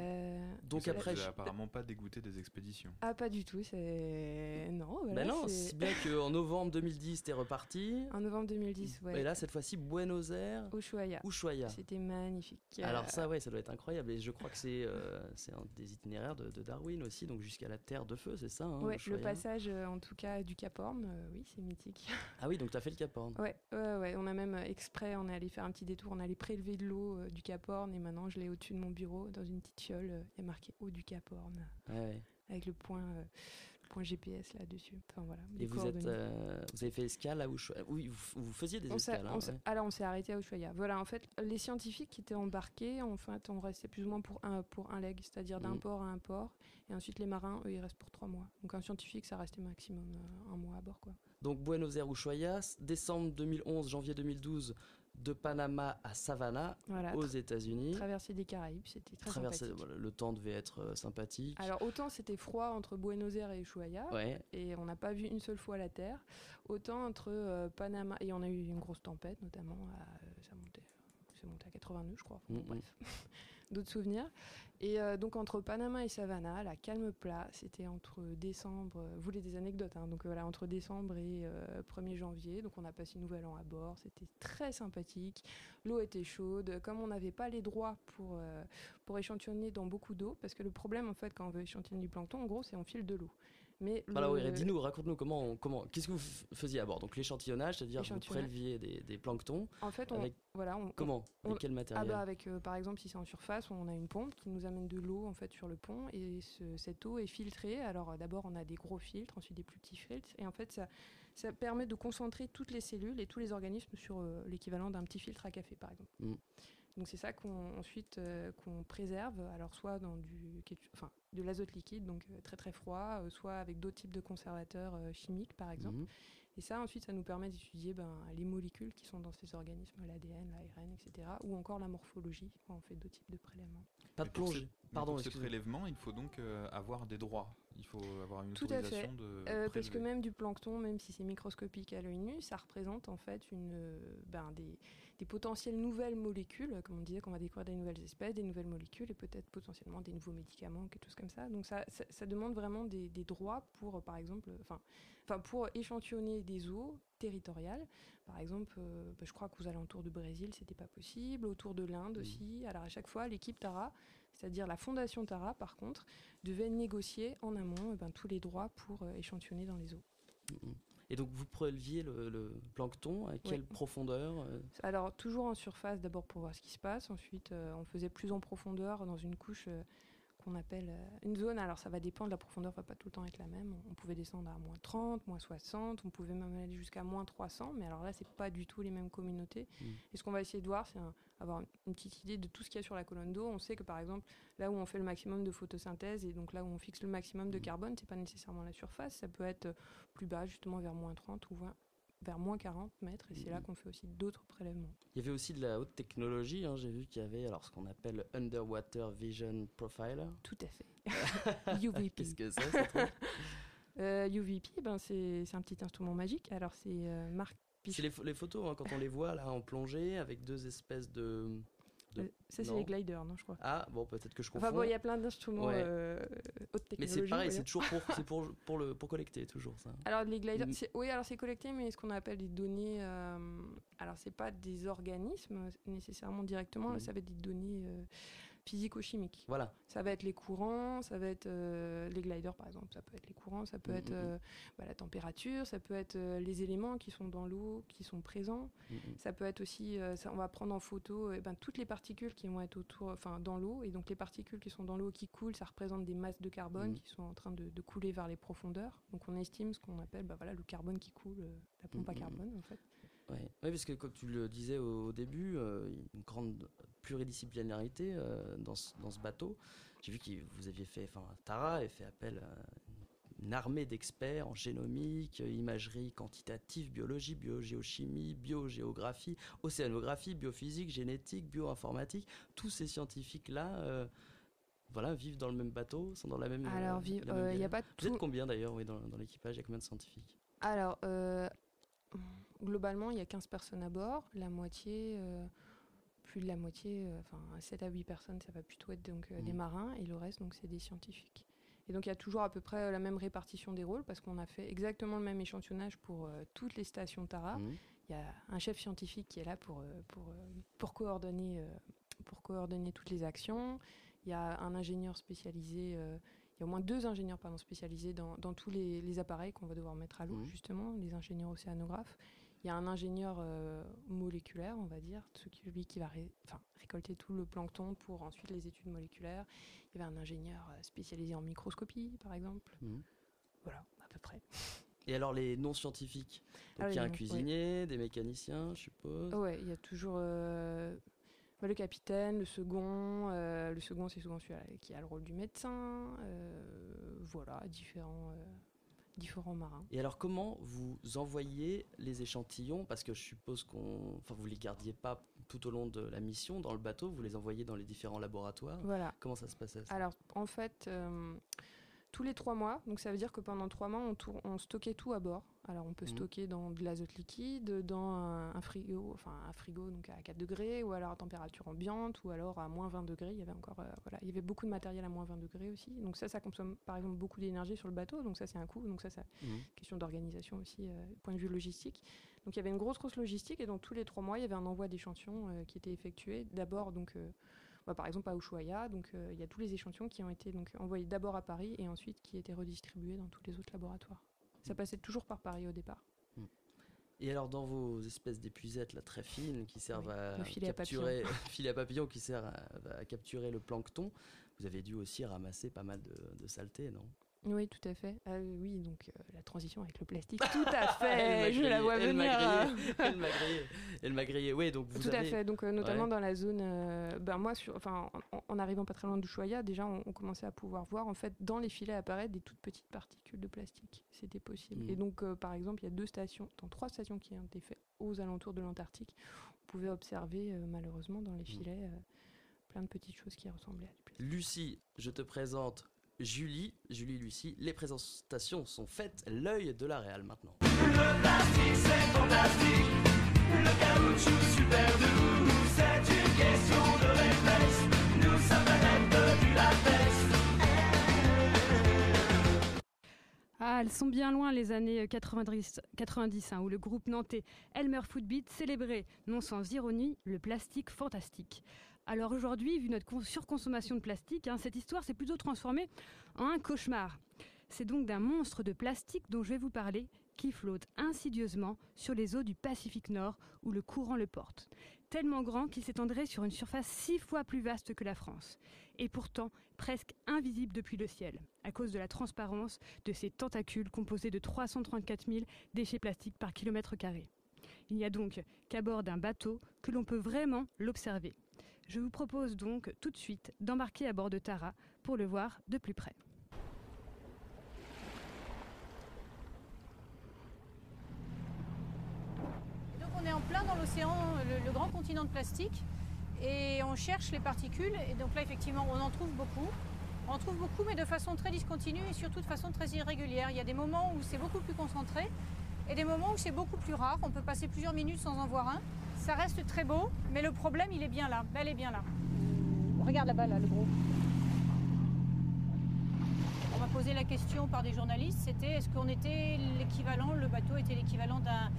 Euh, Donc cela- après, Tu apparemment pas dégoûté des expéditions. Ah pas du tout, c'est non. Voilà, Ben non, si bien qu'en novembre 2010, t'es reparti. En novembre 2010, ouais. Et là, cette fois-ci, Buenos Aires. Ushuaia. Ushuaia. C'était magnifique. Alors ça, ouais, ça doit être incroyable. Et je crois que c'est euh, c'est un des itinéraires de, de Darwin aussi, donc jusqu'à la Terre de Feu, c'est ça hein, ouais, le passage euh, en tout cas du Cap Horn, euh, oui, c'est mythique. Ah oui, donc t'as fait le Cap Horn. Ouais, ouais, ouais, on a même exprès, on est allé faire un petit détour, on est allé prélever de l'eau euh, du Cap Horn et maintenant je l'ai au-dessus de mon bureau dans une petite fiole, il y a marqué eau du Cap Horn ouais. avec le point, euh, le point GPS là-dessus. Enfin voilà. Et vous, êtes, euh, vous avez fait escale à Ushuaia Oui, vous, vous faisiez des On escales. hein, on s'est- ouais. Alors on s'est arrêté à Ushuaia. Voilà, en fait, les scientifiques qui étaient embarqués, en fait, on restait plus ou moins pour un, pour un leg, c'est-à-dire d'un Mhm. port à un port. Et ensuite, les marins, eux, ils restent pour trois mois. Donc un scientifique, ça restait maximum euh, un mois à bord, quoi. Donc Buenos Aires, Ushuaia, décembre 2011, janvier 2012, de Panama à Savannah, Voilà, aux États-Unis. Traversée des Caraïbes, c'était très Traversée- sympathique. voilà, le temps devait être euh, sympathique. Alors autant c'était froid entre Buenos Aires et Ushuaia, Ouais. et on n'a pas vu une seule fois la Terre, autant entre euh, Panama et on a eu une grosse tempête notamment, à, euh, ça montait, monté à 80 nœuds je crois. Bref, d'autres souvenirs. Et euh, donc entre Panama et Savannah, la calme plat, c'était entre décembre, euh, vous voulez des anecdotes, hein, donc voilà entre décembre et euh, 1er janvier, donc on a passé nouvel an à bord, c'était très sympathique, l'eau était chaude, comme on n'avait pas les droits pour euh, pour échantillonner dans beaucoup d'eau, parce que le problème en fait quand on veut échantillonner du plancton, en gros c'est on file de l'eau. Mais Voilà, le- oui, dis-nous, raconte-nous comment, on- comment, qu'est-ce que vous faisiez à bord? Donc l'échantillonnage, c'est-à-dire vous préleviez des, des planctons. En fait, on, avec- voilà, on, comment? on- Avec quel matériel? Ah bah avec, euh, par exemple, si c'est en surface, on a une pompe qui nous amène de l'eau en fait sur le pont et ce- cette eau est filtrée. Alors euh, d'abord, on a des gros filtres, ensuite des plus petits filtres, et en fait, ça, ça permet de concentrer toutes les cellules et tous les organismes sur euh, l'équivalent d'un petit filtre à café, par exemple. Mm. Donc c'est ça qu'on ensuite euh, qu'on préserve, alors soit dans du, enfin, de l'azote liquide, donc euh, très très froid, euh, soit avec d'autres types de conservateurs euh, chimiques par exemple. Mhm. Et ça ensuite ça nous permet d'étudier ben, les molécules qui sont dans ces organismes, l'ADN, l'ARN, etc. Ou encore la morphologie quand on fait d'autres types de prélèvements. Pas de mais Pardon, Pour ce prélèvement, il faut donc euh, avoir des droits. Il faut avoir une Tout à fait. autorisation de. Euh, parce que même du plancton, même si c'est microscopique à l'œil nu, ça représente en fait une, euh, ben, des, des potentielles nouvelles molécules, comme on disait qu'on va découvrir des nouvelles espèces, des nouvelles molécules et peut-être potentiellement des nouveaux médicaments, quelque chose comme ça. Donc ça, ça, ça demande vraiment des, des droits pour, par exemple, enfin, enfin pour échantillonner des eaux territoriales. Par exemple, euh, bah, je crois qu'aux alentours du Brésil, c'était pas possible, autour de l'Inde aussi. Alors à chaque fois, l'équipe Tara, c'est-à-dire la fondation Tara, par contre, devait négocier en amont eh ben, tous les droits pour euh, échantillonner dans les eaux. Et donc vous préleviez le, le plancton à quelle Oui. profondeur euh Alors toujours en surface d'abord pour voir ce qui se passe, ensuite euh, on faisait plus en profondeur dans une couche euh, qu'on appelle une zone. Alors ça va dépendre, la profondeur va pas tout le temps être la même. On pouvait descendre à moins 30, moins 60, on pouvait même aller jusqu'à moins 300, mais alors là c'est pas du tout les mêmes communautés. Mm. Et ce qu'on va essayer de voir, c'est un- avoir une petite idée de tout ce qu'il y a sur la colonne d'eau. On sait que par exemple là où on fait le maximum de photosynthèse et donc là où on fixe le maximum de carbone, c'est pas nécessairement la surface, ça peut être euh, plus bas justement vers moins 30 ou vers moins 40 mètres et c'est là qu'on fait aussi d'autres prélèvements. Il y avait aussi de la haute technologie, hein, j'ai vu qu'il y avait alors ce qu'on appelle Underwater Vision Profiler. Tout à fait. UVP. Qu'est-ce que c'est Euh, UVP, ben c'est un petit instrument magique. Alors c'est euh, Marc C'est les, pho- les photos, hein, quand on les voit là en plongée avec deux espèces de. de- Euh, ça, c'est les gliders, non, je crois. Ah, bon, peut-être que je confonds. Enfin bon, il y a plein d'instruments Ouais. euh, haute Mais technologie. c'est pareil, c'est toujours pour, c'est pour, pour, le, pour collecter, toujours ça. Alors les gliders, Mm. oui, alors c'est collecté, mais ce qu'on appelle des données. euh, alors c'est pas des organismes nécessairement directement, Mm. ça va être des données euh, physico-chimiques. Voilà. Ça va être les courants, ça va être euh, les gliders par exemple, ça peut être les courants, ça peut Mm, être mm, mm. euh, bah, la température, ça peut être euh, les éléments qui sont dans l'eau, qui sont présents. Ça peut être aussi, ça, on va prendre en photo eh ben, toutes les particules qui vont être autour, enfin dans l'eau, et donc les particules qui sont dans l'eau qui coulent, ça représente des masses de carbone qui sont en train de, de couler vers les profondeurs. Donc on estime ce qu'on appelle, bah, voilà, le carbone qui coule, la pompe à carbone en fait. Ouais. Oui, parce que comme tu le disais au, au début, euh, il y a une grande pluridisciplinarité euh, dans, ce, dans ce bateau. J'ai vu que vous aviez fait, enfin, Tara avait fait appel à une armée d'experts en génomique, euh, imagerie quantitative, biologie, biogéochimie, biogéographie, océanographie, biophysique, génétique, bioinformatique. Tous ces scientifiques-là. euh, voilà, vivent dans le même bateau, sont dans la même. Alors, euh, euh, il y a pas Vous êtes tout- combien d'ailleurs oui, dans, dans l'équipage Il y a combien de scientifiques? Alors, globalement, il y a 15 personnes à bord, la moitié, euh, plus de la moitié, euh, enfin 7 à 8 personnes, ça va plutôt être donc euh, des Mhm. marins, et le reste, donc c'est des scientifiques. Et donc il y a toujours à peu près la même répartition des rôles, parce qu'on a fait exactement le même échantillonnage pour toutes les stations Tara. Mhm. Il y a un chef scientifique qui est là pour, pour, pour, coordonner, pour coordonner toutes les actions. Il y a un ingénieur spécialisé, euh, il y a au moins deux ingénieurs pardon, spécialisés dans, dans tous les, les appareils qu'on va devoir mettre à l'eau, Mhm. justement, les ingénieurs océanographes. Il y a un ingénieur euh, moléculaire, on va dire, celui qui va ré- enfin, récolter tout le plancton pour ensuite les études moléculaires. Il y avait un ingénieur euh, spécialisé en microscopie, par exemple. Mhm. Voilà, à peu près. Et alors les non scientifiques? Donc Ah il y a un non, cuisinier, des mécaniciens, je suppose. Ouais, il y a toujours euh, bah, le capitaine, le second. euh, le second, c'est souvent celui qui a le rôle du médecin. euh, voilà, différents, euh, différents marins. Et alors comment vous envoyez les échantillons? Parce que je suppose qu'on, enfin vous les gardiez pas tout au long de la mission dans le bateau, vous les envoyez dans les différents laboratoires. Voilà. Comment ça se passait ça? Alors, en fait, euh, tous les trois mois, donc ça veut dire que pendant trois mois, on, tour- on stockait tout à bord. Alors, on peut Mhm. stocker dans de l'azote liquide, dans un, un frigo, enfin un frigo donc à 4 degrés, ou alors à température ambiante, ou alors à moins 20 degrés. Il y avait encore, euh, voilà, il y avait beaucoup de matériel à moins 20 degrés aussi. Donc ça, ça consomme par exemple beaucoup d'énergie sur le bateau. Donc ça, c'est un coût. Donc ça, c'est Mhm. question d'organisation aussi, euh, point de vue logistique. Donc il y avait une grosse, grosse logistique, et donc tous les trois mois, il y avait un envoi d'échantillons euh, qui était effectué. D'abord, donc bah, par exemple à Ushuaia, donc euh, il y a tous les échantillons qui ont été donc envoyés d'abord à Paris et ensuite qui étaient redistribués dans tous les autres laboratoires. Ça passait toujours par Paris au départ. Et alors dans vos espèces d'épuisettes là très fines qui servent à capturer, filet à papillon qui sert à, à capturer le plancton, vous avez dû aussi ramasser pas mal de, de saleté, non? Oui, tout à fait. Ah oui, donc euh, la transition avec le plastique, tout à fait. Je la vois elle m'a venir. euh. grillé, Elle m'a grillé. Elle m'a grillé. Oui, donc vous Tout à fait, donc euh, notamment Ouais. dans la zone, euh, ben moi, sur, enfin, en, en arrivant pas très loin du Choya, déjà on, on commençait à pouvoir voir en fait dans les filets apparaître des toutes petites particules de plastique. C'était possible. Et donc euh, par exemple, il y a deux stations, dans trois stations qui ont été faites aux alentours de l'Antarctique, on pouvait observer malheureusement dans les filets euh, plein de petites choses qui ressemblaient à du plastique. Lucie, je te présente Julie, Julie Lucie, les présentations sont faites, l'œil de la réal maintenant. Ah, elles sont bien loin les années 90, 90 hein, où le groupe nantais Elmer Footbeat célébrait, non sans ironie, le plastique fantastique. Alors aujourd'hui, vu notre surconsommation de plastique, hein, cette histoire s'est plutôt transformée en un cauchemar. C'est donc d'un monstre de plastique dont je vais vous parler qui flotte insidieusement sur les eaux du Pacifique Nord où le courant le porte. Tellement grand qu'il s'étendrait sur une surface six fois plus vaste que la France. Et pourtant presque invisible depuis le ciel, à cause de la transparence de ses tentacules composés de 334 000 déchets plastiques par kilomètre carré. Il n'y a donc qu'à bord d'un bateau que l'on peut vraiment l'observer. Je vous propose donc tout de suite d'embarquer à bord de Tara pour le voir de plus près. on est en plein dans l'océan, le, grand continent de plastique, et on cherche les particules. Et donc là, effectivement, on en trouve beaucoup. On en trouve beaucoup, mais de façon très discontinue et surtout de façon très irrégulière. Il y a des moments où c'est beaucoup plus concentré et des moments où c'est beaucoup plus rare. On peut passer plusieurs minutes sans en voir un. Ça reste très beau, mais le problème, il est bien là. Elle est bien là. Regarde là-bas, là, le gros. On m'a posé la question par des journalistes, c'était est-ce qu'on était l'équivalent, le bateau était l'équivalent d'un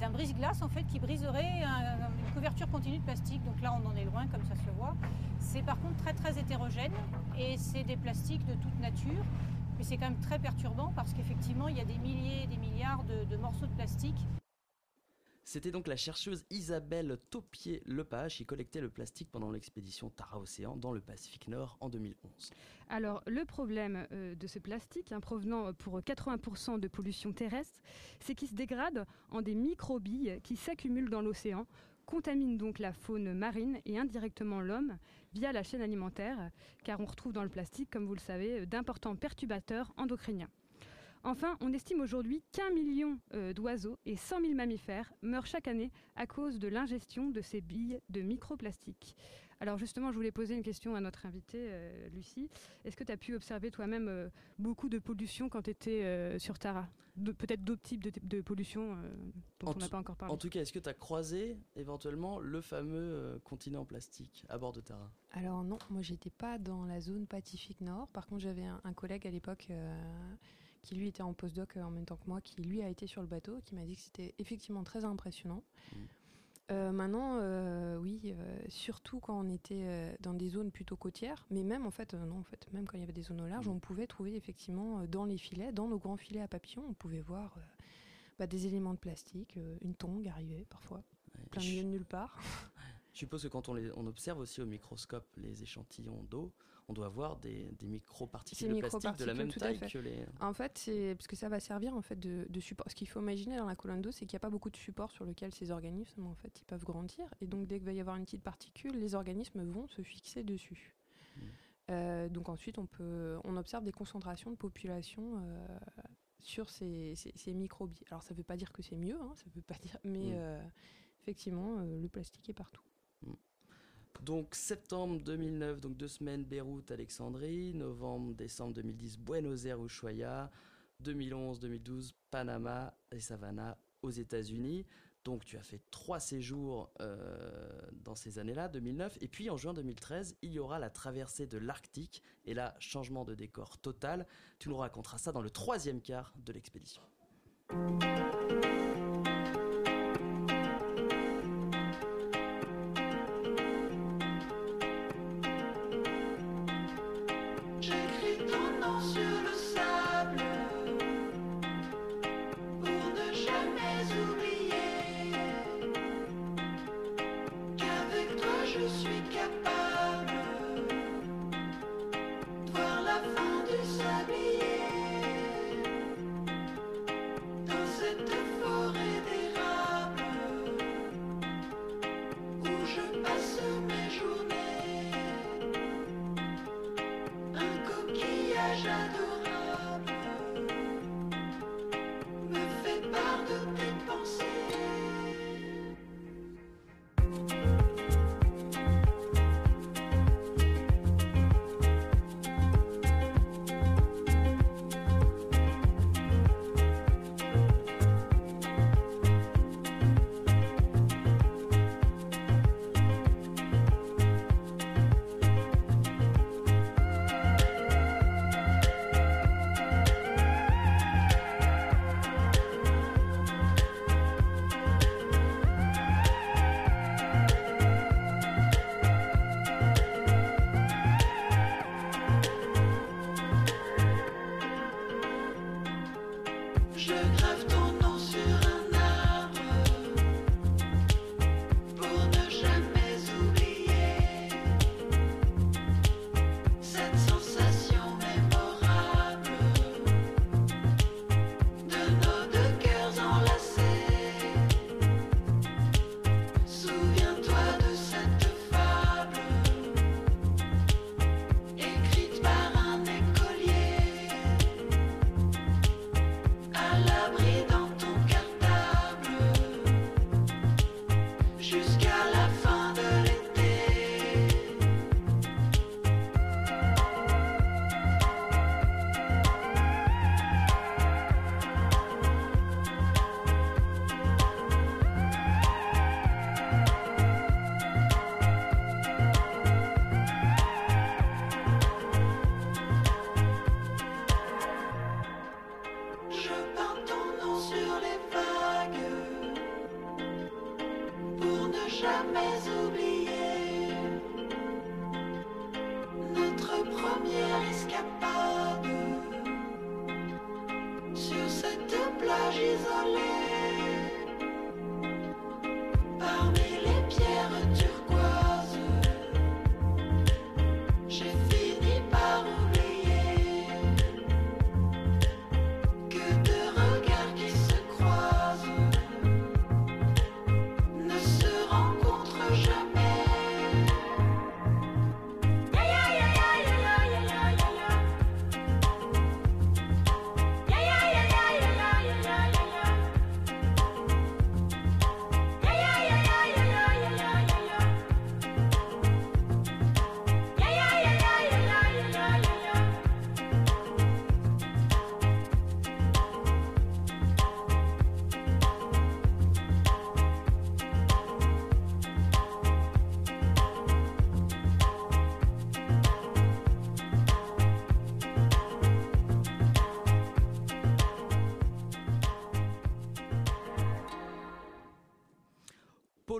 d'un brise-glace en fait qui briserait une couverture continue de plastique. Donc là on en est loin comme ça se voit. C'est par contre très très hétérogène et c'est des plastiques de toute nature. Mais c'est quand même très perturbant parce qu'effectivement il y a des milliers et des milliards de, morceaux de plastique c'était donc la chercheuse Isabelle Taupier-Lepage qui collectait le plastique pendant l'expédition Tara Océan dans le Pacifique Nord en 2011. Alors, le problème euh, de ce plastique, hein, provenant pour 80% de pollution terrestre, c'est qu'il se dégrade en des microbilles qui s'accumulent dans l'océan, contaminent donc la faune marine et indirectement l'homme via la chaîne alimentaire, car on retrouve dans le plastique, comme vous le savez, d'importants perturbateurs endocriniens. Enfin, on estime aujourd'hui qu'un million euh, d'oiseaux et 100 000 mammifères meurent chaque année à cause de l'ingestion de ces billes de microplastiques. Alors justement, je voulais poser une question à notre invitée, euh, Lucie. Est-ce que tu as pu observer toi-même euh, beaucoup de pollution quand tu étais sur Tara? Peut-être d'autres types de, pollution dont on n'a pas encore parlé. En tout cas, est-ce que tu as croisé éventuellement le fameux continent plastique à bord de Tara? Alors non, moi j'étais pas dans la zone Pacifique Nord. Par contre, j'avais un, collègue à l'époque qui lui était en postdoc euh, en même temps que moi, qui lui a été sur le bateau, qui m'a dit que c'était effectivement très impressionnant. Mm. Euh, maintenant, euh, oui, surtout quand on était dans des zones plutôt côtières, mais même en fait, non, en fait, même quand il y avait des zones au large, mm. on pouvait trouver effectivement dans les filets, dans nos grands filets à papillons, on pouvait voir bah, des éléments de plastique, une tongue arriver parfois, plein milieu de nulle part. Je suppose que quand on, les, on observe aussi au microscope les échantillons d'eau, on doit avoir des, des micro-particules de plastique de la même taille que les. En fait, c'est parce que ça va servir en fait de, support. Ce qu'il faut imaginer dans la colonne d'eau, c'est qu'il n'y a pas beaucoup de support sur lequel ces organismes en fait ils peuvent grandir. Et donc dès qu'il va y avoir une petite particule, les organismes vont se fixer dessus. Hmm. Euh, donc ensuite, on peut, on observe des concentrations de population euh, sur ces, ces, microbies. Alors ça ne veut pas dire que c'est mieux, hein, ça veut pas dire, mais hmm. euh, effectivement, le plastique est partout. Donc septembre 2009, donc deux semaines Beyrouth, Alexandrie, novembre, décembre 2010 Buenos Aires, Ushuaia, 2011-2012 Panama et Savannah aux États-Unis. Donc tu as fait trois séjours euh, dans ces années-là, 2009. Et puis en juin 2013, il y aura la traversée de l'Arctique. Et là, changement de décor total. Tu nous raconteras ça dans le troisième quart de l'expédition.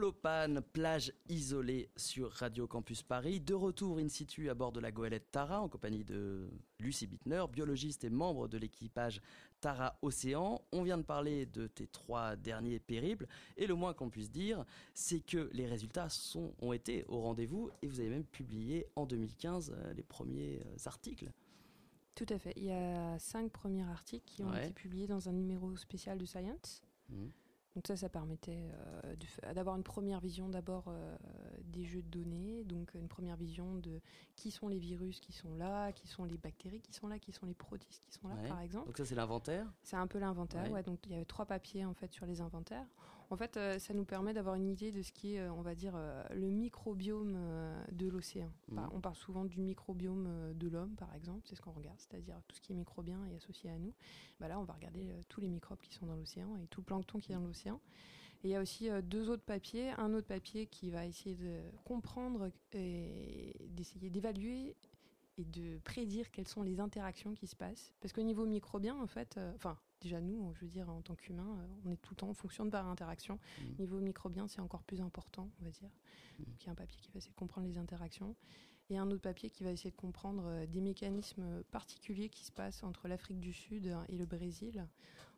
Polopan, plage isolée sur Radio Campus Paris. De retour in situ à bord de la goélette Tara en compagnie de Lucie Bittner, biologiste et membre de l'équipage Tara Océan. On vient de parler de tes trois derniers périples et le moins qu'on puisse dire, c'est que les résultats sont, ont été au rendez-vous et vous avez même publié en 2015 euh, les premiers euh, articles. Tout à fait. Il y a cinq premiers articles qui ont Ouais. été publiés dans un numéro spécial de Science. Mhm. Donc ça, ça permettait euh, d'avoir une première vision d'abord euh, des jeux de données, donc une première vision de qui sont les virus qui sont là, qui sont les bactéries qui sont là, qui sont les protistes qui sont là, Ouais. par exemple. Donc ça c'est l'inventaire? C'est un peu l'inventaire, Ouais. ouais. Donc il y avait trois papiers en fait sur les inventaires. En fait, euh, ça nous permet d'avoir une idée de ce qui est, euh, on va dire, euh, le microbiome de l'océan. Mhm. On parle souvent du microbiome de l'homme, par exemple. C'est ce qu'on regarde, c'est-à-dire tout ce qui est microbien et associé à nous. Bah là, on va regarder tous les microbes qui sont dans l'océan et tout le plancton qui est dans l'océan. Et il y a aussi deux autres papiers. Un autre papier qui va essayer de comprendre et d'essayer d'évaluer et de prédire quelles sont les interactions qui se passent. Parce qu'au niveau microbien, en fait, euh, enfin, déjà nous, je veux dire, en tant qu'humains, euh, on est tout le temps, on fonctionne par interaction. Mhm. Niveau microbien, c'est encore plus important, on va dire. Donc il y a un papier qui va essayer de comprendre les interactions. Et un autre papier qui va essayer de comprendre euh, des mécanismes particuliers qui se passent entre l'Afrique du Sud et le Brésil.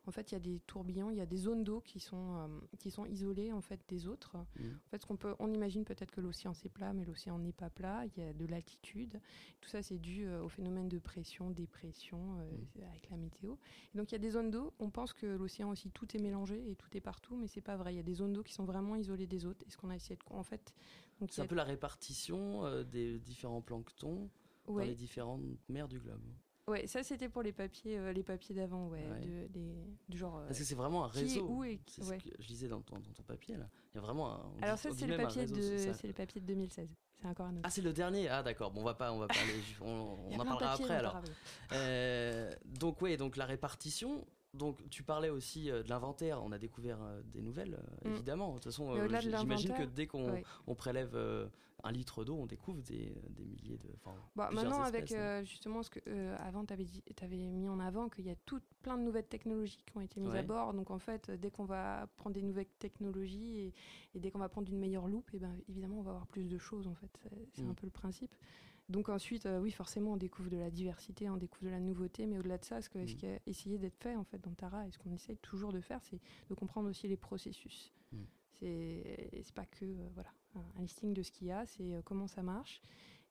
En fait, il y a des tourbillons, il y a des zones d'eau qui sont euh, qui sont isolées en fait des autres. Mhm. En fait, ce qu'on peut, on imagine peut-être que l'océan c'est plat, mais l'océan n'est pas plat. Il y a de l'altitude. Tout ça, c'est dû euh, au phénomène de pression, dépression euh, avec la météo. Et donc, il y a des zones d'eau. On pense que l'océan aussi tout est mélangé et tout est partout, mais c'est pas vrai. Il y a des zones d'eau qui sont vraiment isolées des autres. Et ce qu'on a essayé de, en fait, C'est un a- peu la répartition des différents planctons dans les différentes mers du globe. Ouais, ça c'était pour les papiers, euh, les papiers d'avant, ouais, Ouais. de- les- du genre. Parce euh, que c'est vraiment un qui est réseau. où et C'est ce ouais. que je lisais dans ton, dans ton papier là. Il y a vraiment un. on Alors dit- ça c'est le papier réseau, de, c'est ça. c'est le papier de 2016. C'est encore un autre. Ah, c'est le dernier. Ah, d'accord. Bon, on va pas, on va ju- On, en parlera après alors. parlera Euh, donc oui, donc la répartition. Donc tu parlais aussi euh, de l'inventaire. On a découvert euh, des nouvelles, euh, Mm. évidemment. De toute façon, euh, j'imagine que dès qu'on ouais. on prélève euh, un litre d'eau, on découvre des, des milliers de. Bah, maintenant, espèces, avec hein. euh, justement ce que euh, avant tu avais, mis en avant qu'il y a tout plein de nouvelles technologies qui ont été mises Ouais. à bord. Donc en fait, dès qu'on va prendre des nouvelles technologies et, et dès qu'on va prendre une meilleure loupe, et ben évidemment on va avoir plus de choses en fait. C'est, Mm. un peu le principe. Donc ensuite, euh, oui, forcément, on découvre de la diversité, on découvre de la nouveauté, mais au-delà de ça, ce, que, ce Mm. qui a essayé d'être fait en fait dans Tara et ce qu'on essaye toujours de faire, c'est de comprendre aussi les processus. Mm. C'est, c'est pas que euh, voilà un, listing de ce qu'il y a, c'est euh, comment ça marche.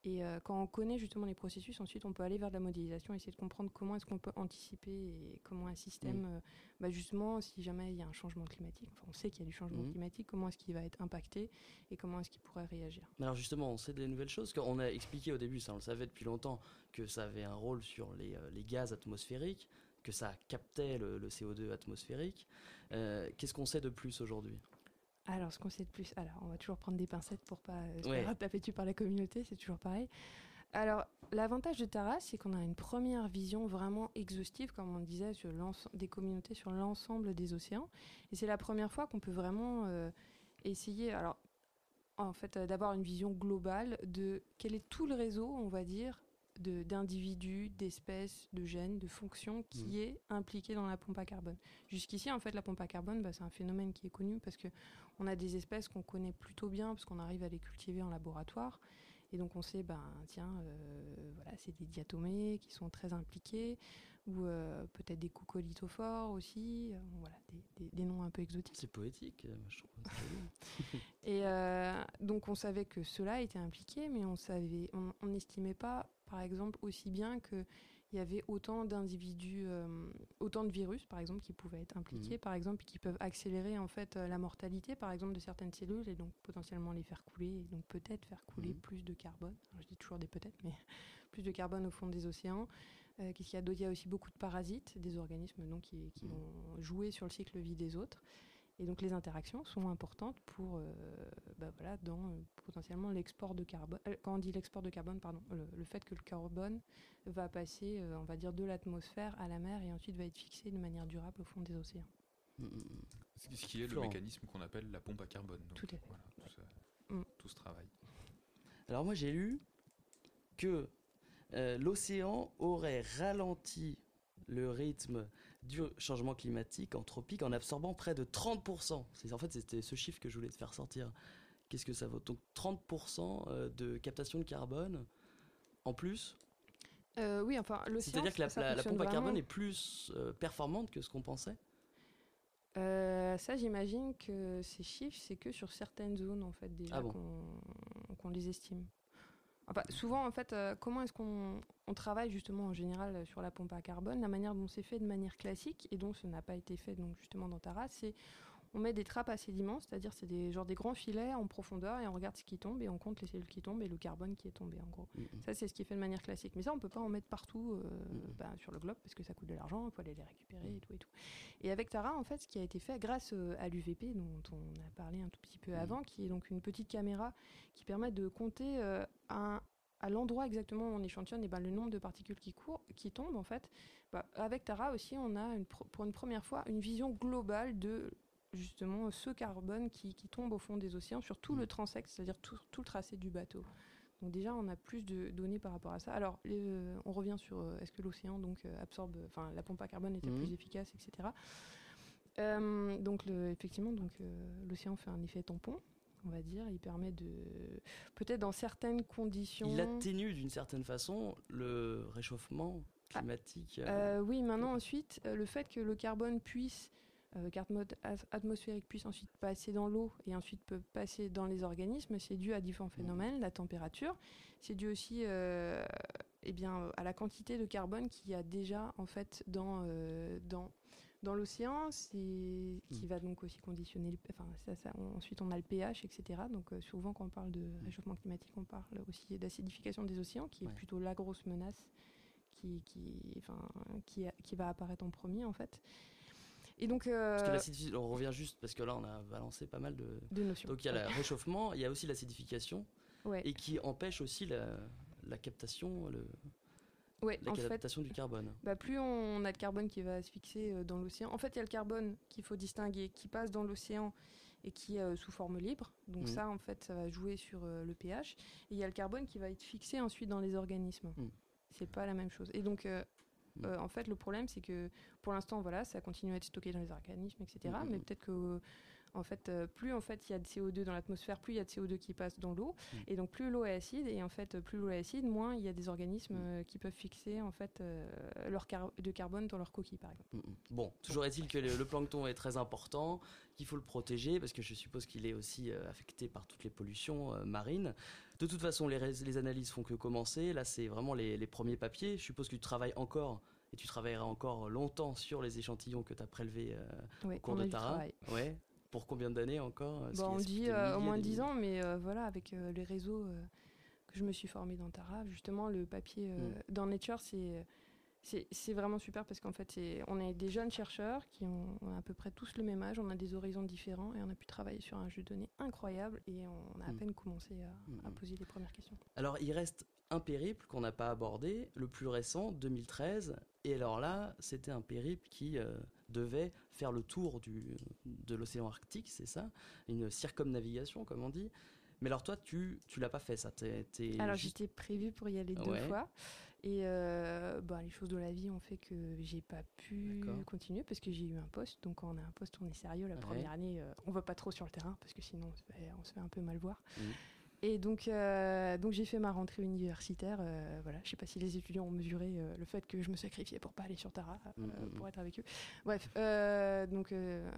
Et euh, quand on connaît justement les processus, ensuite on peut aller vers de la modélisation, essayer de comprendre comment est-ce qu'on peut anticiper et comment un système, Mm. euh, bah, justement, si jamais il y a un changement climatique, enfin on sait qu'il y a du changement Mhm. climatique, comment est-ce qu'il va être impacté et comment est-ce qu'il pourrait réagir. Alors justement, on sait des nouvelles choses. qu'on a expliqué au début, ça on le savait depuis longtemps, que ça avait un rôle sur les, les gaz atmosphériques, que ça captait le, le CO2 atmosphérique. Euh, Qu'est-ce qu'on sait de plus aujourd'hui? Alors, ce qu'on sait de plus, alors on va toujours prendre des pincettes pour pas euh, se Ouais. faire taper dessus par la communauté, c'est toujours pareil. Alors, l'avantage de Tara, c'est qu'on a une première vision vraiment exhaustive, comme on disait, sur des communautés sur l'ensemble des océans. Et c'est la première fois qu'on peut vraiment euh, essayer, alors, en fait, euh, d'avoir une vision globale de quel est tout le réseau, on va dire, de- d'individus, d'espèces, de gènes, de fonctions qui Mhm. est impliqué dans la pompe à carbone. Jusqu'ici, en fait, la pompe à carbone, bah, c'est un phénomène qui est connu parce que on a des espèces qu'on connaît plutôt bien parce qu'on arrive à les cultiver en laboratoire. Et donc on sait, ben tiens, euh, voilà, c'est des diatomées qui sont très impliqués, ou euh, peut-être des coucolithophores aussi, euh, voilà, des, des- des noms un peu exotiques. C'est poétique, je trouve. Et donc on savait que cela était impliqué, mais on savait, on n'estimait pas, par exemple, aussi bien que il y avait autant d'individus, euh, autant de virus, par exemple, qui pouvaient être impliqués, Mhm. par exemple, qui peuvent accélérer en fait euh, la mortalité, par exemple, de certaines cellules et donc potentiellement les faire couler, et donc peut-être faire couler Mhm. plus de carbone. Alors, je dis toujours des peut-être, mais plus de carbone au fond des océans. Euh, Qu'est-ce qu'il y a d'autre? Il y a aussi beaucoup de parasites, des organismes donc qui, qui vont jouer sur le cycle de vie des autres. Et donc les interactions sont importantes pour, euh, bah voilà, dans euh, potentiellement l'export de carbone. euh, quand on dit l'export de carbone, pardon, le, le fait que le carbone va passer, euh, on va dire, de l'atmosphère à la mer et ensuite va être fixé de manière durable au fond des océans. Ce ce qui est le mécanisme qu'on appelle la pompe à carbone. Donc, Tout fait. Voilà, tout, ça- Mm. tout ce travail. Alors moi j'ai lu que euh, l'océan aurait ralenti le rythme du changement climatique anthropique en absorbant près de 30%. C'est- En fait c'était ce chiffre que je voulais te faire sortir. Qu'est-ce que ça vaut? Donc 30% euh, de captation de carbone en plus? Euh, oui, enfin, l'océan. C'est-à-dire que la, la- la pompe à carbone est plus euh, performante que ce qu'on pensait? Euh, ça, j'imagine que ces chiffres, c'est que sur certaines zones, en fait, déjà Ah bon? qu'on qu'on les estime. Enfin, souvent, en fait, euh, comment est-ce qu'on on travaille justement en général euh, sur la pompe à carbone? La manière dont c'est fait de manière classique et dont ce n'a pas été fait donc justement dans Tara, c'est on met des trappes à sédiments, c'est-à-dire c'est des genre des grands filets en profondeur et on regarde ce qui tombe et on compte les cellules qui tombent et le carbone qui est tombé en gros. Ça c'est ce qui est fait de manière classique. Mais ça on peut pas en mettre partout euh, bah, sur le globe parce que ça coûte de l'argent, il faut aller les récupérer et tout et tout. Et avec Tara en fait ce qui a été fait grâce euh, à l'UVP dont on a parlé un tout petit peu avant, qui est donc une petite caméra qui permet de compter euh, un- à l'endroit exactement où on échantillonne et ben, le nombre de particules qui, courent, qui tombent en fait. Bah, avec Tara aussi, on a une pro- pour une première fois une vision globale de justement ce carbone qui, qui tombe au fond des océans sur tout le transect, c'est-à-dire tout, tout le tracé du bateau. Donc déjà, on a plus de données par rapport à ça. Alors, les- on revient sur euh, est-ce que l'océan donc euh, absorbe, enfin la pompe à carbone était Mhm. plus efficace, etc. Euh, donc le- effectivement, donc euh, l'océan fait un effet tampon, on va dire. Il permet de peut-être dans certaines conditions. Il atténue d'une certaine façon le réchauffement climatique. euh, Euh, oui, maintenant ensuite, euh, le fait que le carbone puisse, euh, atmosphérique puisse ensuite passer dans l'eau et ensuite peut passer dans les organismes, c'est dû à différents phénomènes, la température, c'est dû aussi euh, eh bien, à la quantité de carbone qu'il y a déjà en fait dans, euh, dans, dans l'océan, c'est qui va donc aussi conditionner, le- enfin, ça, ça, on- ensuite on a le pH, etc. Donc euh, souvent quand on parle de réchauffement climatique, on parle aussi d'acidification des océans, qui est plutôt la grosse menace qui, qui, enfin, qui, qui va apparaître en premier en fait. Et donc, euh, Parce que l'acidification, on revient juste parce que là on a balancé pas mal de, De notions, Donc il y a ouais. le réchauffement, il y a aussi l'acidification Ouais. et qui empêche aussi la, la captation, le, Ouais, la fait, captation du carbone. bah, plus on a de carbone qui va se fixer euh, dans l'océan. En fait, il y a le carbone qu'il faut distinguer, qui passe dans l'océan et qui est euh, sous forme libre. Donc Mhm. ça, en fait, ça va jouer sur euh, le pH. Et il y a le carbone qui va être fixé ensuite dans les organismes. Mhm. C'est pas la même chose. Et donc, euh, euh, en fait, le problème, c'est que pour l'instant, voilà, ça continue à être stocké dans les organismes, etc. Mhm. Mais peut-être que en fait, euh, plus en fait il y a de CO2 dans l'atmosphère, plus il y a de CO2 qui passe dans l'eau, Mm. et donc plus l'eau est acide, et en fait plus l'eau est acide, moins il y a des organismes Mm. euh, qui peuvent fixer en fait euh, leur car- de carbone dans leur coquille, par exemple. Mm, Bon, toujours est-il que le, le plancton est très important, qu'il faut le protéger parce que je suppose qu'il est aussi affecté par toutes les pollutions marines. De toute façon, les, les analyses font que commencer. Là, c'est vraiment les, les premiers papiers. Je suppose que tu travailles encore et tu travailleras encore longtemps sur les échantillons que tu as prélevés euh, Ouais, au cours de Tara. travail. Ouais. Pour combien d'années encore Bon, y a- on dit euh, au moins et des 10 ans, mais euh, voilà, avec euh, les réseaux euh, que je me suis formée dans Tara, justement, le papier euh, Mm. dans Nature, c'est c'est vraiment super parce qu'en fait, on est des jeunes chercheurs qui ont, à peu près tous le même âge, on a des horizons différents et on a pu travailler sur un jeu de données incroyable et on a à Mm. peine commencé à, à Mm. poser les premières questions. Alors, il reste un périple qu'on n'a pas abordé, le plus récent, 2013. Et alors là, c'était un périple qui euh, devait faire le tour du, de l'océan Arctique, c'est ça Une circumnavigation, comme on dit. Mais alors toi, tu tu l'as pas fait, ça t'es Alors j'étais prévue pour y aller deux Ouais. fois Et euh, bah, les choses de la vie ont fait que j'ai pas pu continuer parce que j'ai eu un poste. Donc quand on a un poste, on est sérieux. La Ouais. première année, euh, on va pas trop sur le terrain parce que sinon on se fait, on se fait un peu mal voir. Mhm. Et donc, euh, donc j'ai fait ma rentrée universitaire. euh, voilà, je sais pas si les étudiants ont mesuré euh, le fait que je me sacrifiais pour pas aller sur Tara, euh, Mhm, mhm. pour être avec eux. Bref, donc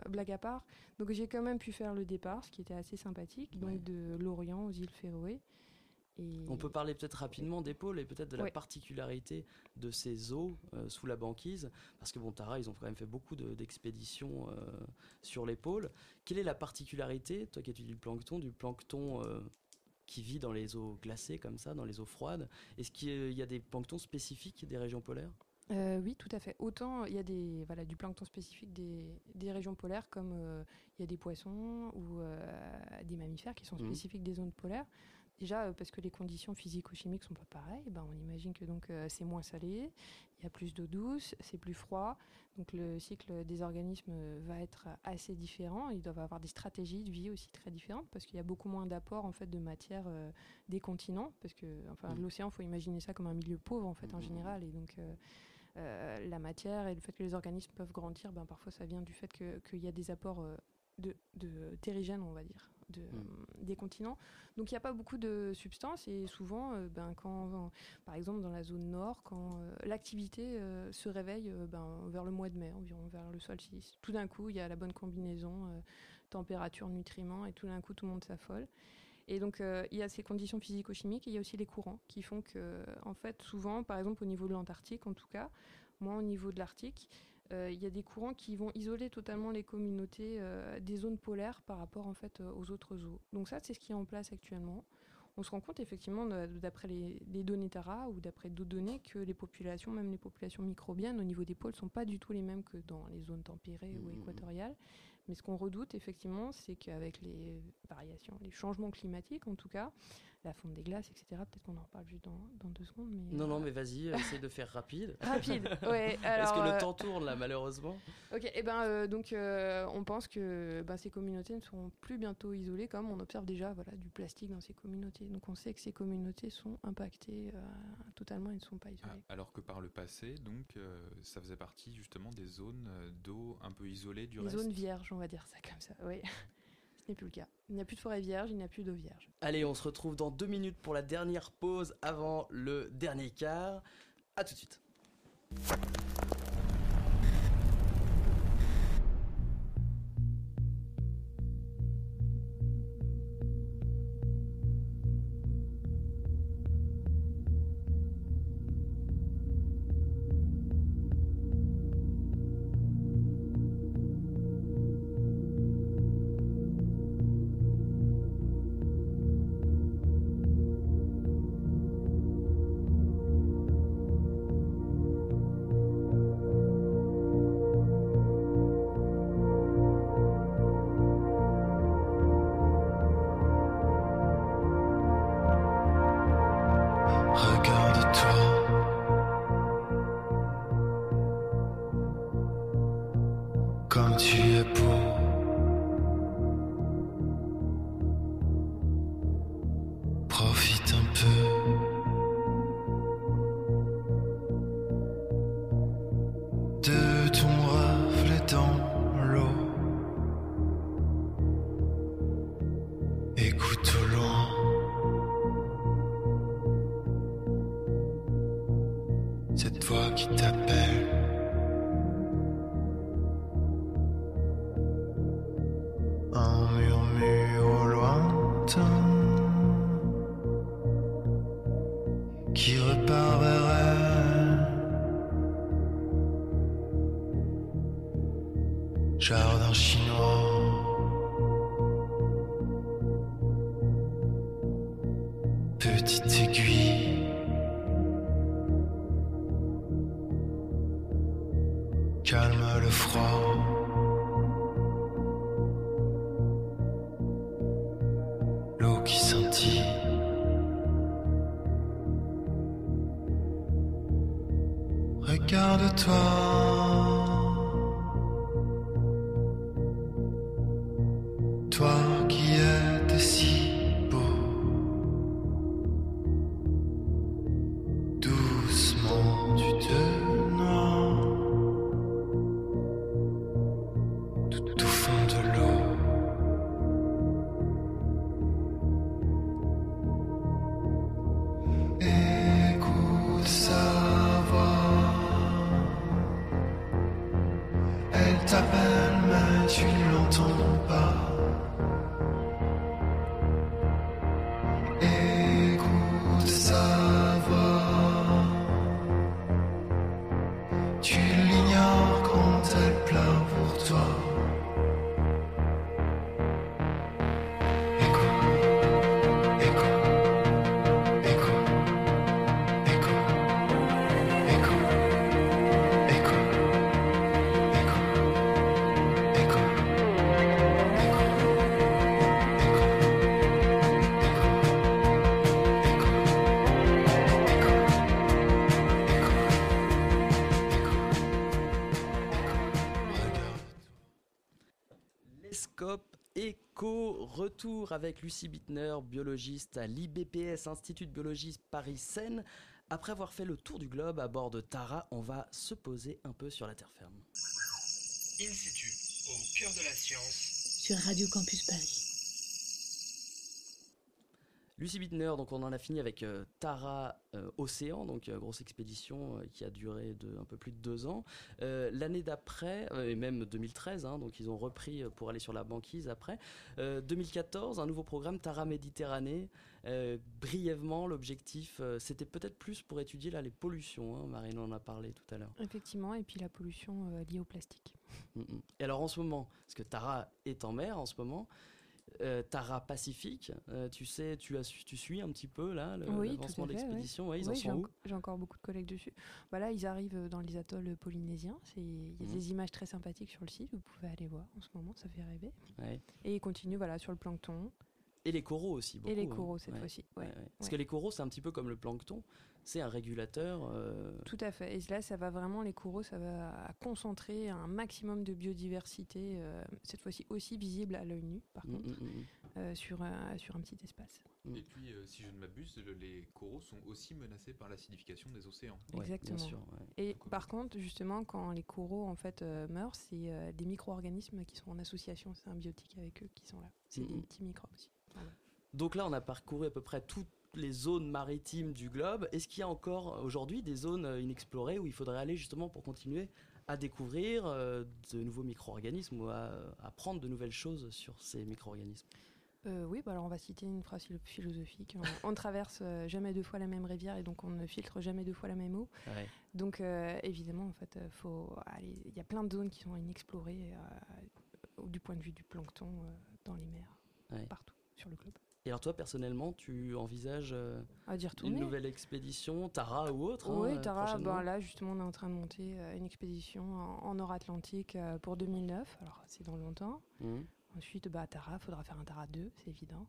blague à part. Donc j'ai quand même pu faire le départ, ce qui était assez sympathique, donc de Lorient aux îles Féroé. Et On peut parler peut-être rapidement des pôles et peut-être de la Ouais. particularité de ces eaux euh, sous la banquise, parce que bon, Tara, ils ont quand même fait beaucoup de- d'expéditions euh, sur les pôles. Quelle est la particularité, toi qui étudies le plancton, du plancton euh, qui vit dans les eaux glacées comme ça, dans les eaux froides Est-ce qu'il y a des planctons spécifiques des régions polaires? Euh, oui, tout à fait. Autant il y a des, voilà, du plancton spécifique des, des régions polaires, comme euh, il y a des poissons ou euh, des mammifères qui sont Mhm. spécifiques des zones polaires. Déjà euh, parce que les conditions physico-chimiques sont pas pareilles, ben, on imagine que donc euh, c'est moins salé, il y a plus d'eau douce, c'est plus froid, donc le cycle des organismes euh, va être assez différent. Ils doivent avoir des stratégies de vie aussi très différentes parce qu'il y a beaucoup moins d'apport en fait de matière euh, des continents, parce que enfin Mhm. l'océan, faut imaginer ça comme un milieu pauvre en fait en Mhm. général, et donc euh, euh, la matière et le fait que les organismes peuvent grandir, ben, parfois ça vient du fait que- qu'il y a des apports de, de terrigènes, on va dire, de, des continents. Donc il n'y a pas beaucoup de substances et souvent, euh, ben, quand, par exemple dans la zone nord, quand euh, l'activité euh, se réveille euh, ben, vers le mois de mai environ, vers le solstice, tout d'un coup il y a la bonne combinaison euh, température, nutriments et tout d'un coup tout le monde s'affole. Et donc, euh, il y a ces conditions physico-chimiques et il y a aussi les courants qui font que, en fait, souvent, par exemple, au niveau de l'Antarctique, en tout cas, moi, au niveau de l'Arctique, euh, il y a des courants qui vont isoler totalement les communautés euh, des zones polaires par rapport, en fait, euh, aux autres eaux. Donc ça, c'est ce qui est en place actuellement. On se rend compte, effectivement, d'après les, les données Tara ou d'après d'autres données, que les populations, même les populations microbiennes, au niveau des pôles, sont pas du tout les mêmes que dans les zones tempérées ou équatoriales. Mais ce qu'on redoute, effectivement, c'est qu'avec les variations, les changements climatiques, en tout cas, la fonte des glaces, etc., peut-être qu'on en reparle juste dans, dans deux secondes. Mais, Non, euh, non, mais vas-y, essaye de faire rapide. Rapide, ouais, Parce que le euh, temps tourne là, malheureusement. Ok, et ben euh, donc euh, on pense que ben, ces communautés ne seront plus bientôt isolées, comme on observe déjà voilà du plastique dans ces communautés. Donc on sait que ces communautés sont impactées euh, totalement et ne sont pas isolées. Ah, alors que par le passé, donc, euh, ça faisait partie justement des zones euh, d'eau un peu isolées du Les reste. zones vierges, on va dire ça comme ça. Oui, n'est plus le cas. Il n'y a plus de forêt vierge, il n'y a plus d'eau vierge. Allez, on se retrouve dans deux minutes pour la dernière pause avant le dernier quart. À tout de suite. Comme tu es beau. t'appelle, mais tu ne l'entends pas. Retour avec Lucie Bittner, biologiste à l'IBPS, Institut de biologie Paris-Seine. Après avoir fait le tour du globe à bord de Tara, on va se poser un peu sur la terre ferme. In situ, au cœur de la science. Sur Radio Campus Paris. Lucie Bittner, donc on en a fini avec euh, Tara euh, Océan, donc euh, grosse expédition qui a duré de, un peu plus de deux ans. L'année d'après, et même 2013, hein, donc ils ont repris pour aller sur la banquise après. Euh, 2014, un nouveau programme Tara Méditerranée. Brièvement, l'objectif, c'était peut-être plus pour étudier là les pollutions. Hein, Marine en a parlé tout à l'heure. Effectivement, et puis la pollution liée au plastique. Mm, mm. Et alors en ce moment, parce que Tara est en mer en ce moment, euh, Tara Pacifique, euh, tu sais, tu, as, tu suis un petit peu là le- oui, l'avancement de fait, ouais. l'expédition. Ouais, ils Oui, en j'ai sont où enc- J'ai encore beaucoup de collègues dessus. Bah là, ils arrivent dans les atolls polynésiens. Il y a Mhm. des images très sympathiques sur le site. Vous pouvez aller voir en ce moment, ça fait rêver. Ouais. Et ils continuent voilà, sur le plancton. Et les coraux aussi. Et les beaucoup, hein. coraux cette Ouais, fois-ci. ouais. ouais, ouais. Parce que les coraux, c'est un petit peu comme le plancton. C'est un régulateur. euh, Tout à fait. Et là, ça va vraiment, les coraux, ça va concentrer un maximum de biodiversité, euh, cette fois-ci aussi visible à l'œil nu, par Mm, contre, mm, mm. euh, sur, un- sur un petit espace. Et puis, euh, si je ne m'abuse, le- les coraux sont aussi menacés par l'acidification des océans. Exactement. Et par contre, justement, quand les coraux en fait euh, meurent, c'est euh, des micro-organismes qui sont en association symbiotique avec eux qui sont là. C'est des petits microbes aussi. Donc là, on a parcouru à peu près toutes les zones maritimes du globe. Est-ce qu'il y a encore aujourd'hui des zones euh, inexplorées où il faudrait aller justement pour continuer à découvrir euh, de nouveaux micro-organismes ou à apprendre de nouvelles choses sur ces micro-organismes? Euh, oui, bah alors on va citer une phrase philo- philosophique. On, ne traverse jamais deux fois la même rivière et donc on ne filtre jamais deux fois la même eau. Ouais. Donc euh, évidemment, en fait, faut. Il y a plein de zones qui sont inexplorées du point de vue du plancton dans les mers, Ouais. partout sur le globe. Et alors toi, personnellement, tu envisages euh, une nouvelle expédition, Tara ou autre hein, Oui, Tara, ben là justement on est en train de monter euh, une expédition en, en Nord-Atlantique euh, pour 2009, alors c'est dans longtemps. Mhm. Ensuite, bah, Tara, faudra faire un Tara 2, c'est évident.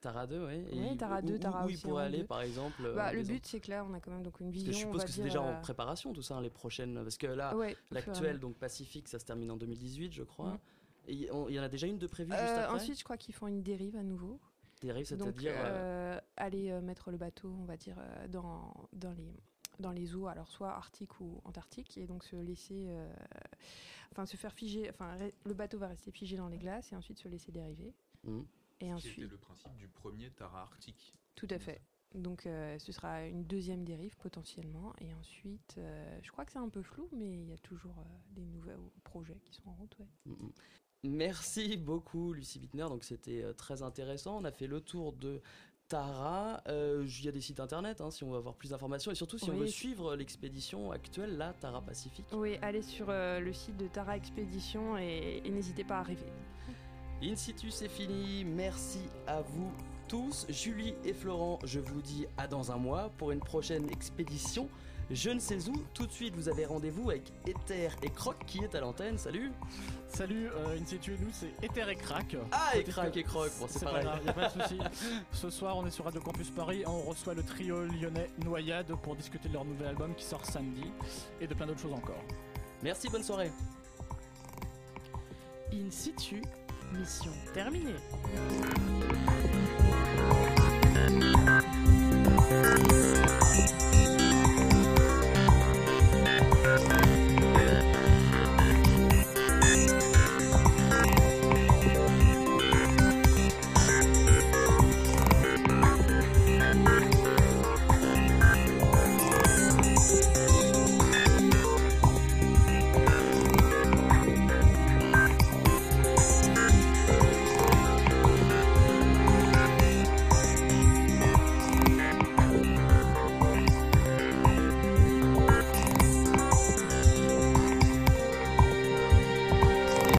Tara 2, oui. Oui, Tara 2, Tara Où il pourrait aller, 2. par exemple Bah, le but c'est que là on a quand même donc une Parce vision. que je suppose que c'est déjà euh, en préparation tout ça, hein, les prochaines. Parce que là, Ouais, l'actuel, donc Pacifique, ça se termine en 2018, je crois. Il y en a déjà une de prévue juste Euh, après ensuite, je crois qu'ils font une dérive à nouveau. Dérive, Donc, c'est-à-dire. euh, euh, aller euh, mettre le bateau, on va dire, euh, dans, dans, les, dans les eaux, alors soit arctique ou antarctique, et donc se laisser. euh, Enfin, se faire figer. Enfin, re- le bateau va rester figé dans les glaces et ensuite se laisser dériver. Mhm. Et ensuite. était le principe du premier Tara arctique. Tout à fait. Donc euh, ce sera une deuxième dérive potentiellement. Et ensuite, euh, je crois que c'est un peu flou, mais il y a toujours euh, des nouveaux projets qui sont en route. ouais. Mhm. Merci beaucoup, Lucie Bittner. Donc, c'était euh, très intéressant. On a fait le tour de Tara. Euh, Il y a des sites internet hein, si on veut avoir plus d'informations et surtout si on veut suivre l'expédition actuelle, là, Tara Pacifique. Oui, allez sur euh, le site de Tara Expédition et, et n'hésitez pas à rêver. In situ, c'est fini. Merci à vous tous. Julie et Florent, je vous dis à dans un mois pour une prochaine expédition je ne sais où. Tout de suite, vous avez rendez-vous avec Ether et Croc qui est à l'antenne. Salut Salut, euh, nous, c'est Ether et Crac. Ah, et et Croc, c'est. Pas grave, pas de souci. Ce soir, on est sur Radio Campus Paris, on reçoit le trio lyonnais Noyade pour discuter de leur nouvel album qui sort samedi et de plein d'autres choses encore. Merci, bonne soirée. In situ, mission terminée.